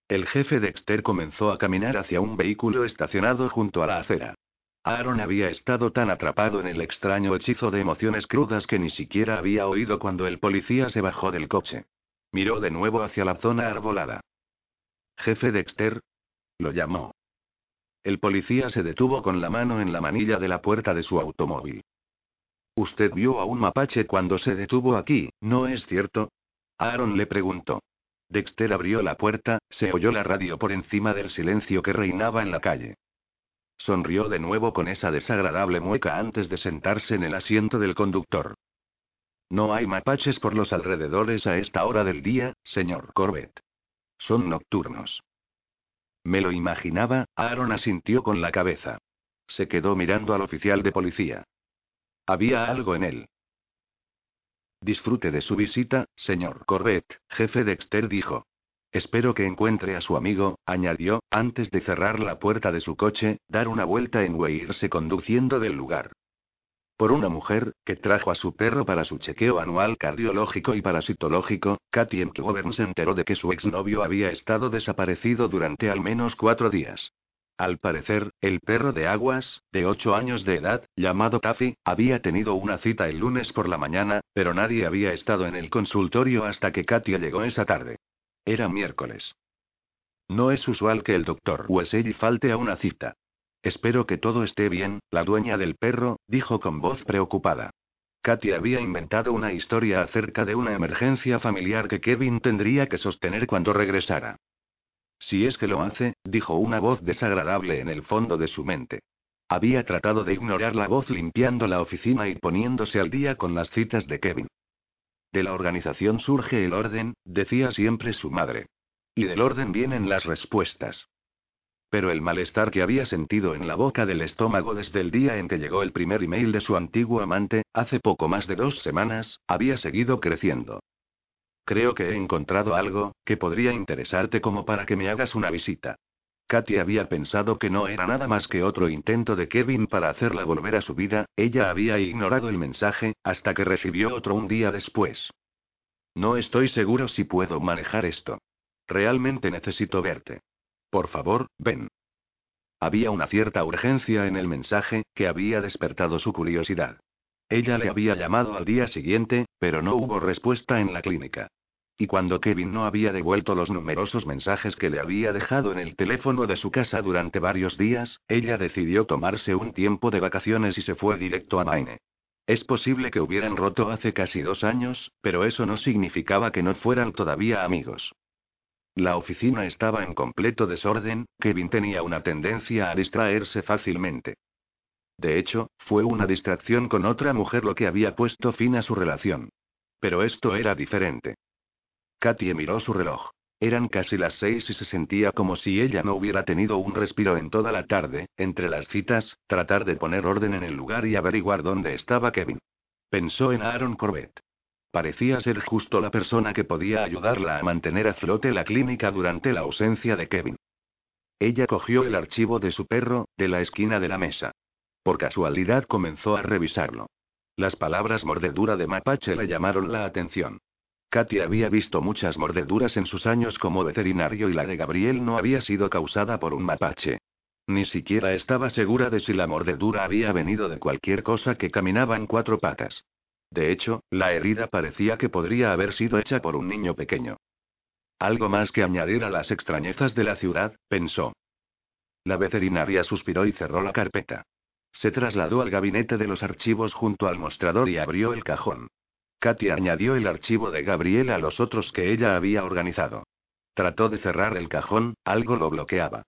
El jefe Dexter comenzó a caminar hacia un vehículo estacionado junto a la acera. Aaron había estado tan atrapado en el extraño hechizo de emociones crudas que ni siquiera había oído cuando el policía se bajó del coche. Miró de nuevo hacia la zona arbolada. Jefe Dexter. Lo llamó. El policía se detuvo con la mano en la manilla de la puerta de su automóvil. Usted vio a un mapache cuando se detuvo aquí, ¿no es cierto? Aaron le preguntó. Dexter abrió la puerta, se oyó la radio por encima del silencio que reinaba en la calle. Sonrió de nuevo con esa desagradable mueca antes de sentarse en el asiento del conductor. No hay mapaches por los alrededores a esta hora del día, señor Corbett. Son nocturnos. Me lo imaginaba, Aaron asintió con la cabeza. Se quedó mirando al oficial de policía. Había algo en él. Disfrute de su visita, señor Corbett, jefe Dexter dijo. Espero que encuentre a su amigo, añadió, antes de cerrar la puerta de su coche, dar una vuelta en e irse conduciendo del lugar. Por una mujer, que trajo a su perro para su chequeo anual cardiológico y parasitológico, Katy Mcgovern se enteró de que su exnovio había estado desaparecido durante al menos cuatro días. Al parecer, el perro de aguas, de ocho años de edad, llamado Taffy, había tenido una cita el lunes por la mañana, pero nadie había estado en el consultorio hasta que Katia llegó esa tarde. Era miércoles. No es usual que el doctor Wesley falte a una cita. Espero que todo esté bien, la dueña del perro, dijo con voz preocupada. Katy había inventado una historia acerca de una emergencia familiar que Kevin tendría que sostener cuando regresara. Si es que lo hace, dijo una voz desagradable en el fondo de su mente. Había tratado de ignorar la voz limpiando la oficina y poniéndose al día con las citas de Kevin. De la organización surge el orden, decía siempre su madre. Y del orden vienen las respuestas. Pero el malestar que había sentido en la boca del estómago desde el día en que llegó el primer email de su antiguo amante, hace poco más de dos semanas, había seguido creciendo. Creo que he encontrado algo, que podría interesarte como para que me hagas una visita. Katy había pensado que no era nada más que otro intento de Kevin para hacerla volver a su vida, ella había ignorado el mensaje, hasta que recibió otro un día después. No estoy seguro si puedo manejar esto. Realmente necesito verte. Por favor, ven. Había una cierta urgencia en el mensaje, que había despertado su curiosidad. Ella le había llamado al día siguiente, pero no hubo respuesta en la clínica. Y cuando Kevin no había devuelto los numerosos mensajes que le había dejado en el teléfono de su casa durante varios días, ella decidió tomarse un tiempo de vacaciones y se fue directo a Maine. Es posible que hubieran roto hace casi dos años, pero eso no significaba que no fueran todavía amigos. La oficina estaba en completo desorden, Kevin tenía una tendencia a distraerse fácilmente. De hecho, fue una distracción con otra mujer lo que había puesto fin a su relación. Pero esto era diferente. Katie miró su reloj. Eran casi las seis y se sentía como si ella no hubiera tenido un respiro en toda la tarde, entre las citas, tratar de poner orden en el lugar y averiguar dónde estaba Kevin. Pensó en Aaron Corbett. Parecía ser justo la persona que podía ayudarla a mantener a flote la clínica durante la ausencia de Kevin. Ella cogió el archivo de su perro, de la esquina de la mesa. Por casualidad comenzó a revisarlo. Las palabras mordedura de mapache le llamaron la atención. Katy había visto muchas mordeduras en sus años como veterinario y la de Gabriel no había sido causada por un mapache. Ni siquiera estaba segura de si la mordedura había venido de cualquier cosa que caminaba en cuatro patas. De hecho, la herida parecía que podría haber sido hecha por un niño pequeño. Algo más que añadir a las extrañezas de la ciudad, pensó. La veterinaria suspiró y cerró la carpeta. Se trasladó al gabinete de los archivos junto al mostrador y abrió el cajón. Katia añadió el archivo de Gabriel a los otros que ella había organizado. Trató de cerrar el cajón, algo lo bloqueaba.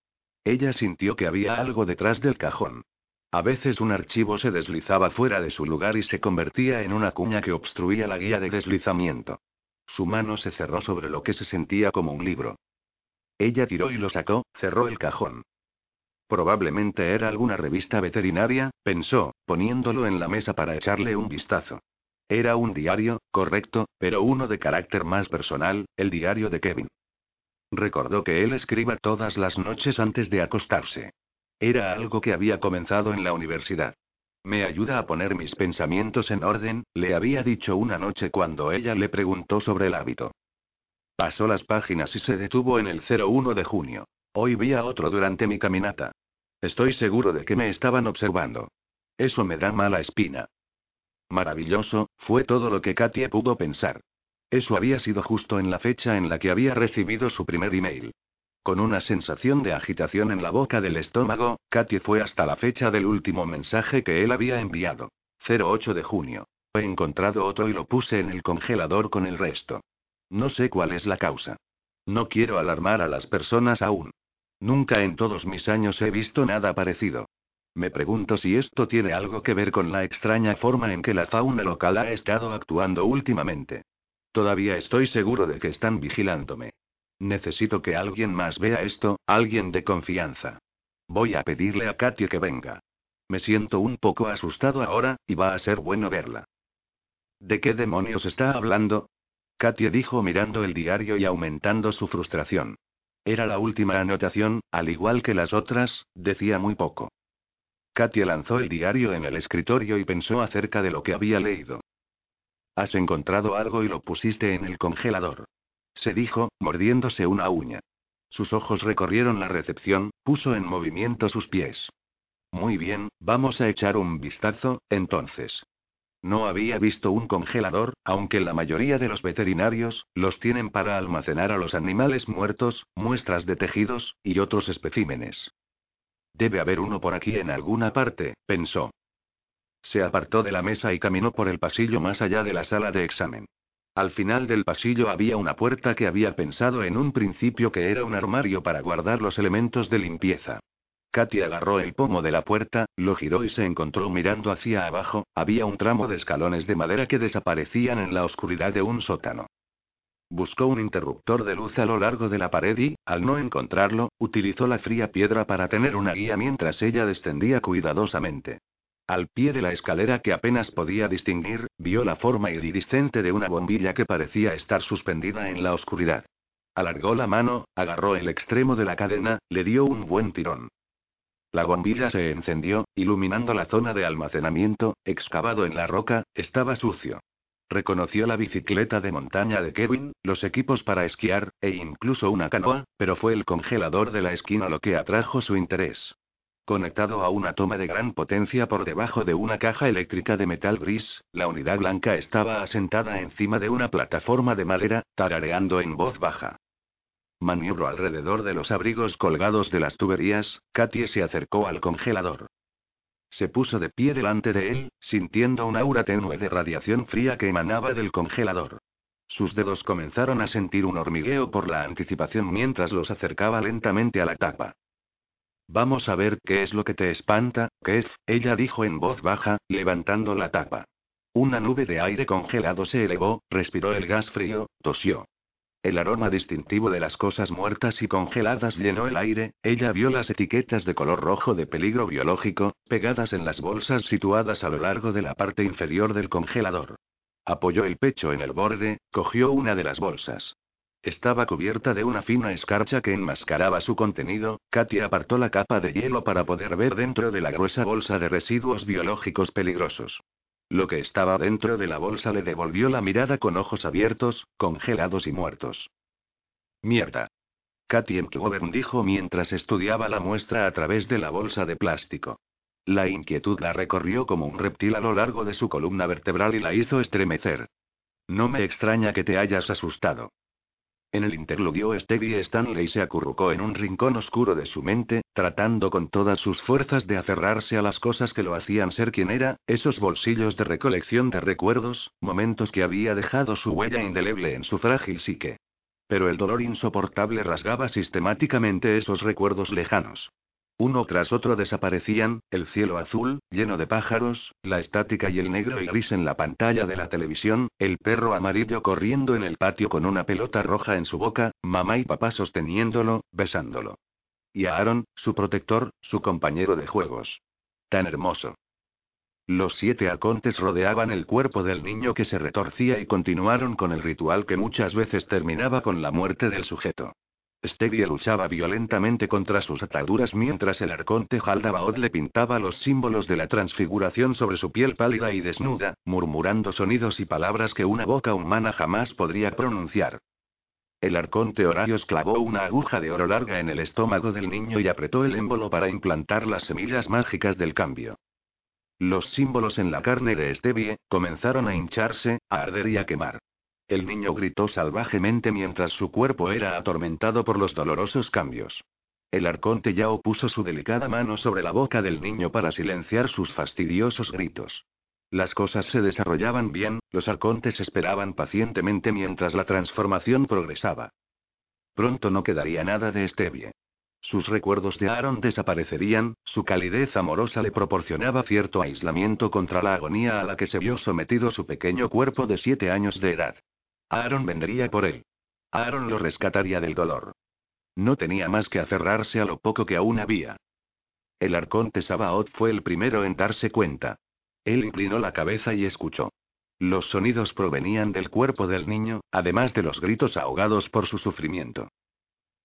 Ella sintió que había algo detrás del cajón. A veces un archivo se deslizaba fuera de su lugar y se convertía en una cuña que obstruía la guía de deslizamiento. Su mano se cerró sobre lo que se sentía como un libro. Ella tiró y lo sacó, cerró el cajón. Probablemente era alguna revista veterinaria, pensó, poniéndolo en la mesa para echarle un vistazo. Era un diario, correcto, pero uno de carácter más personal, el diario de Kevin. Recordó que él escriba todas las noches antes de acostarse. Era algo que había comenzado en la universidad. Me ayuda a poner mis pensamientos en orden, le había dicho una noche cuando ella le preguntó sobre el hábito. Pasó las páginas y se detuvo en el 01 de junio. Hoy vi a otro durante mi caminata. Estoy seguro de que me estaban observando. Eso me da mala espina. Maravilloso, fue todo lo que Katie pudo pensar. Eso había sido justo en la fecha en la que había recibido su primer email. Con una sensación de agitación en la boca del estómago, Katy fue hasta la fecha del último mensaje que él había enviado. 08 de junio. He encontrado otro y lo puse en el congelador con el resto. No sé cuál es la causa. No quiero alarmar a las personas aún. Nunca en todos mis años he visto nada parecido. Me pregunto si esto tiene algo que ver con la extraña forma en que la fauna local ha estado actuando últimamente. Todavía estoy seguro de que están vigilándome. Necesito que alguien más vea esto, alguien de confianza. Voy a pedirle a Katia que venga. Me siento un poco asustado ahora, y va a ser bueno verla. ¿De qué demonios está hablando? Katia dijo mirando el diario y aumentando su frustración. Era la última anotación, al igual que las otras, decía muy poco. Katia lanzó el diario en el escritorio y pensó acerca de lo que había leído. Has encontrado algo y lo pusiste en el congelador. Se dijo, mordiéndose una uña. Sus ojos recorrieron la recepción, puso en movimiento sus pies. Muy bien, vamos a echar un vistazo, entonces. No había visto un congelador, aunque la mayoría de los veterinarios los tienen para almacenar a los animales muertos, muestras de tejidos, y otros especímenes. Debe haber uno por aquí en alguna parte, pensó. Se apartó de la mesa y caminó por el pasillo más allá de la sala de examen. Al final del pasillo había una puerta que había pensado en un principio que era un armario para guardar los elementos de limpieza. Katy agarró el pomo de la puerta, lo giró y se encontró mirando hacia abajo, había un tramo de escalones de madera que desaparecían en la oscuridad de un sótano. Buscó un interruptor de luz a lo largo de la pared y, al no encontrarlo, utilizó la fría piedra para tener una guía mientras ella descendía cuidadosamente. Al pie de la escalera que apenas podía distinguir, vio la forma iridiscente de una bombilla que parecía estar suspendida en la oscuridad. Alargó la mano, agarró el extremo de la cadena, le dio un buen tirón. La bombilla se encendió, iluminando la zona de almacenamiento, excavado en la roca, estaba sucio. Reconoció la bicicleta de montaña de Kevin, los equipos para esquiar, e incluso una canoa, pero fue el congelador de la esquina lo que atrajo su interés. Conectado a una toma de gran potencia por debajo de una caja eléctrica de metal gris, la unidad blanca estaba asentada encima de una plataforma de madera, tarareando en voz baja. Maniobró alrededor de los abrigos colgados de las tuberías, Katie se acercó al congelador. Se puso de pie delante de él, sintiendo un aura tenue de radiación fría que emanaba del congelador. Sus dedos comenzaron a sentir un hormigueo por la anticipación mientras los acercaba lentamente a la tapa. Vamos a ver qué es lo que te espanta, Kev, ella dijo en voz baja, levantando la tapa. Una nube de aire congelado se elevó, respiró el gas frío, tosió. El aroma distintivo de las cosas muertas y congeladas llenó el aire, ella vio las etiquetas de color rojo de peligro biológico, pegadas en las bolsas situadas a lo largo de la parte inferior del congelador. Apoyó el pecho en el borde, cogió una de las bolsas. Estaba cubierta de una fina escarcha que enmascaraba su contenido. Katia apartó la capa de hielo para poder ver dentro de la gruesa bolsa de residuos biológicos peligrosos. Lo que estaba dentro de la bolsa le devolvió la mirada con ojos abiertos, congelados y muertos. Mierda. Katy Mcgovern dijo mientras estudiaba la muestra a través de la bolsa de plástico. La inquietud la recorrió como un reptil a lo largo de su columna vertebral y la hizo estremecer. No me extraña que te hayas asustado. En el interludio Stevie Stanley se acurrucó en un rincón oscuro de su mente, tratando con todas sus fuerzas de aferrarse a las cosas que lo hacían ser quien era, esos bolsillos de recolección de recuerdos, momentos que había dejado su huella indeleble en su frágil psique. Pero el dolor insoportable rasgaba sistemáticamente esos recuerdos lejanos. Uno tras otro desaparecían, el cielo azul, lleno de pájaros, la estática y el negro y gris en la pantalla de la televisión, el perro amarillo corriendo en el patio con una pelota roja en su boca, mamá y papá sosteniéndolo, besándolo. Y a Aaron, su protector, su compañero de juegos. Tan hermoso. Los siete arcontes rodeaban el cuerpo del niño que se retorcía y continuaron con el ritual que muchas veces terminaba con la muerte del sujeto. Stevie luchaba violentamente contra sus ataduras mientras el arconte Haldabaoth le pintaba los símbolos de la transfiguración sobre su piel pálida y desnuda, murmurando sonidos y palabras que una boca humana jamás podría pronunciar. El arconte Horarios clavó una aguja de oro larga en el estómago del niño y apretó el émbolo para implantar las semillas mágicas del cambio. Los símbolos en la carne de Stevie comenzaron a hincharse, a arder y a quemar. El niño gritó salvajemente mientras su cuerpo era atormentado por los dolorosos cambios. El arconte Yao puso su delicada mano sobre la boca del niño para silenciar sus fastidiosos gritos. Las cosas se desarrollaban bien, los arcontes esperaban pacientemente mientras la transformación progresaba. Pronto no quedaría nada de Stevie. Sus recuerdos de Aaron desaparecerían, su calidez amorosa le proporcionaba cierto aislamiento contra la agonía a la que se vio sometido su pequeño cuerpo de siete años de edad. Aaron vendría por él. Aaron lo rescataría del dolor. No tenía más que aferrarse a lo poco que aún había. El arconte Sabaoth fue el primero en darse cuenta. Él inclinó la cabeza y escuchó. Los sonidos provenían del cuerpo del niño, además de los gritos ahogados por su sufrimiento.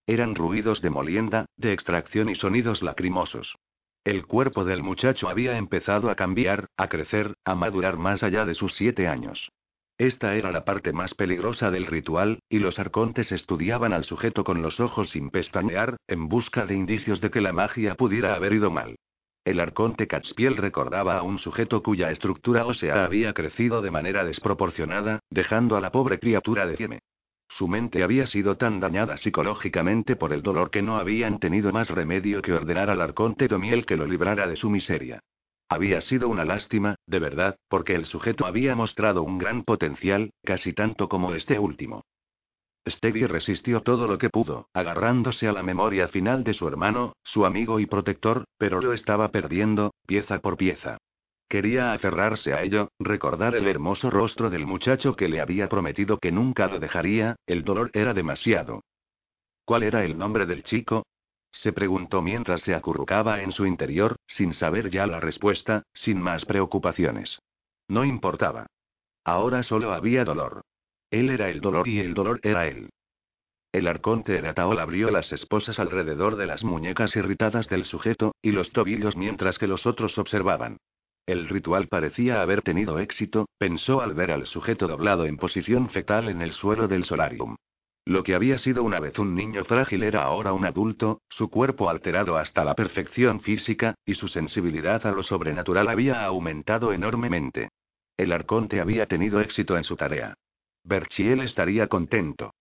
Eran ruidos de molienda, de extracción y sonidos lacrimosos. El cuerpo del muchacho había empezado a cambiar, a crecer, a madurar más allá de sus siete años. Esta era la parte más peligrosa del ritual, y los arcontes estudiaban al sujeto con los ojos sin pestañear, en busca de indicios de que la magia pudiera haber ido mal. El arconte Catspiel recordaba a un sujeto cuya estructura ósea había crecido de manera desproporcionada, dejando a la pobre criatura de cieme. Su mente había sido tan dañada psicológicamente por el dolor que no habían tenido más remedio que ordenar al arconte Domiel que lo librara de su miseria. Había sido una lástima, de verdad, porque el sujeto había mostrado un gran potencial, casi tanto como este último. Steggy resistió todo lo que pudo, agarrándose a la memoria final de su hermano, su amigo y protector, pero lo estaba perdiendo, pieza por pieza. Quería aferrarse a ello, recordar el hermoso rostro del muchacho que le había prometido que nunca lo dejaría, el dolor era demasiado. ¿Cuál era el nombre del chico? Se preguntó mientras se acurrucaba en su interior, sin saber ya la respuesta, sin más preocupaciones. No importaba. Ahora solo había dolor. Él era el dolor y el dolor era él. El arconte Erataol abrió las esposas alrededor de las muñecas irritadas del sujeto, y los tobillos mientras que los otros observaban. El ritual parecía haber tenido éxito, pensó al ver al sujeto doblado en posición fetal en el suelo del solarium. Lo que había sido una vez un niño frágil era ahora un adulto, su cuerpo alterado hasta la perfección física, y su sensibilidad a lo sobrenatural había aumentado enormemente. El arconte había tenido éxito en su tarea. Berchiel estaría contento.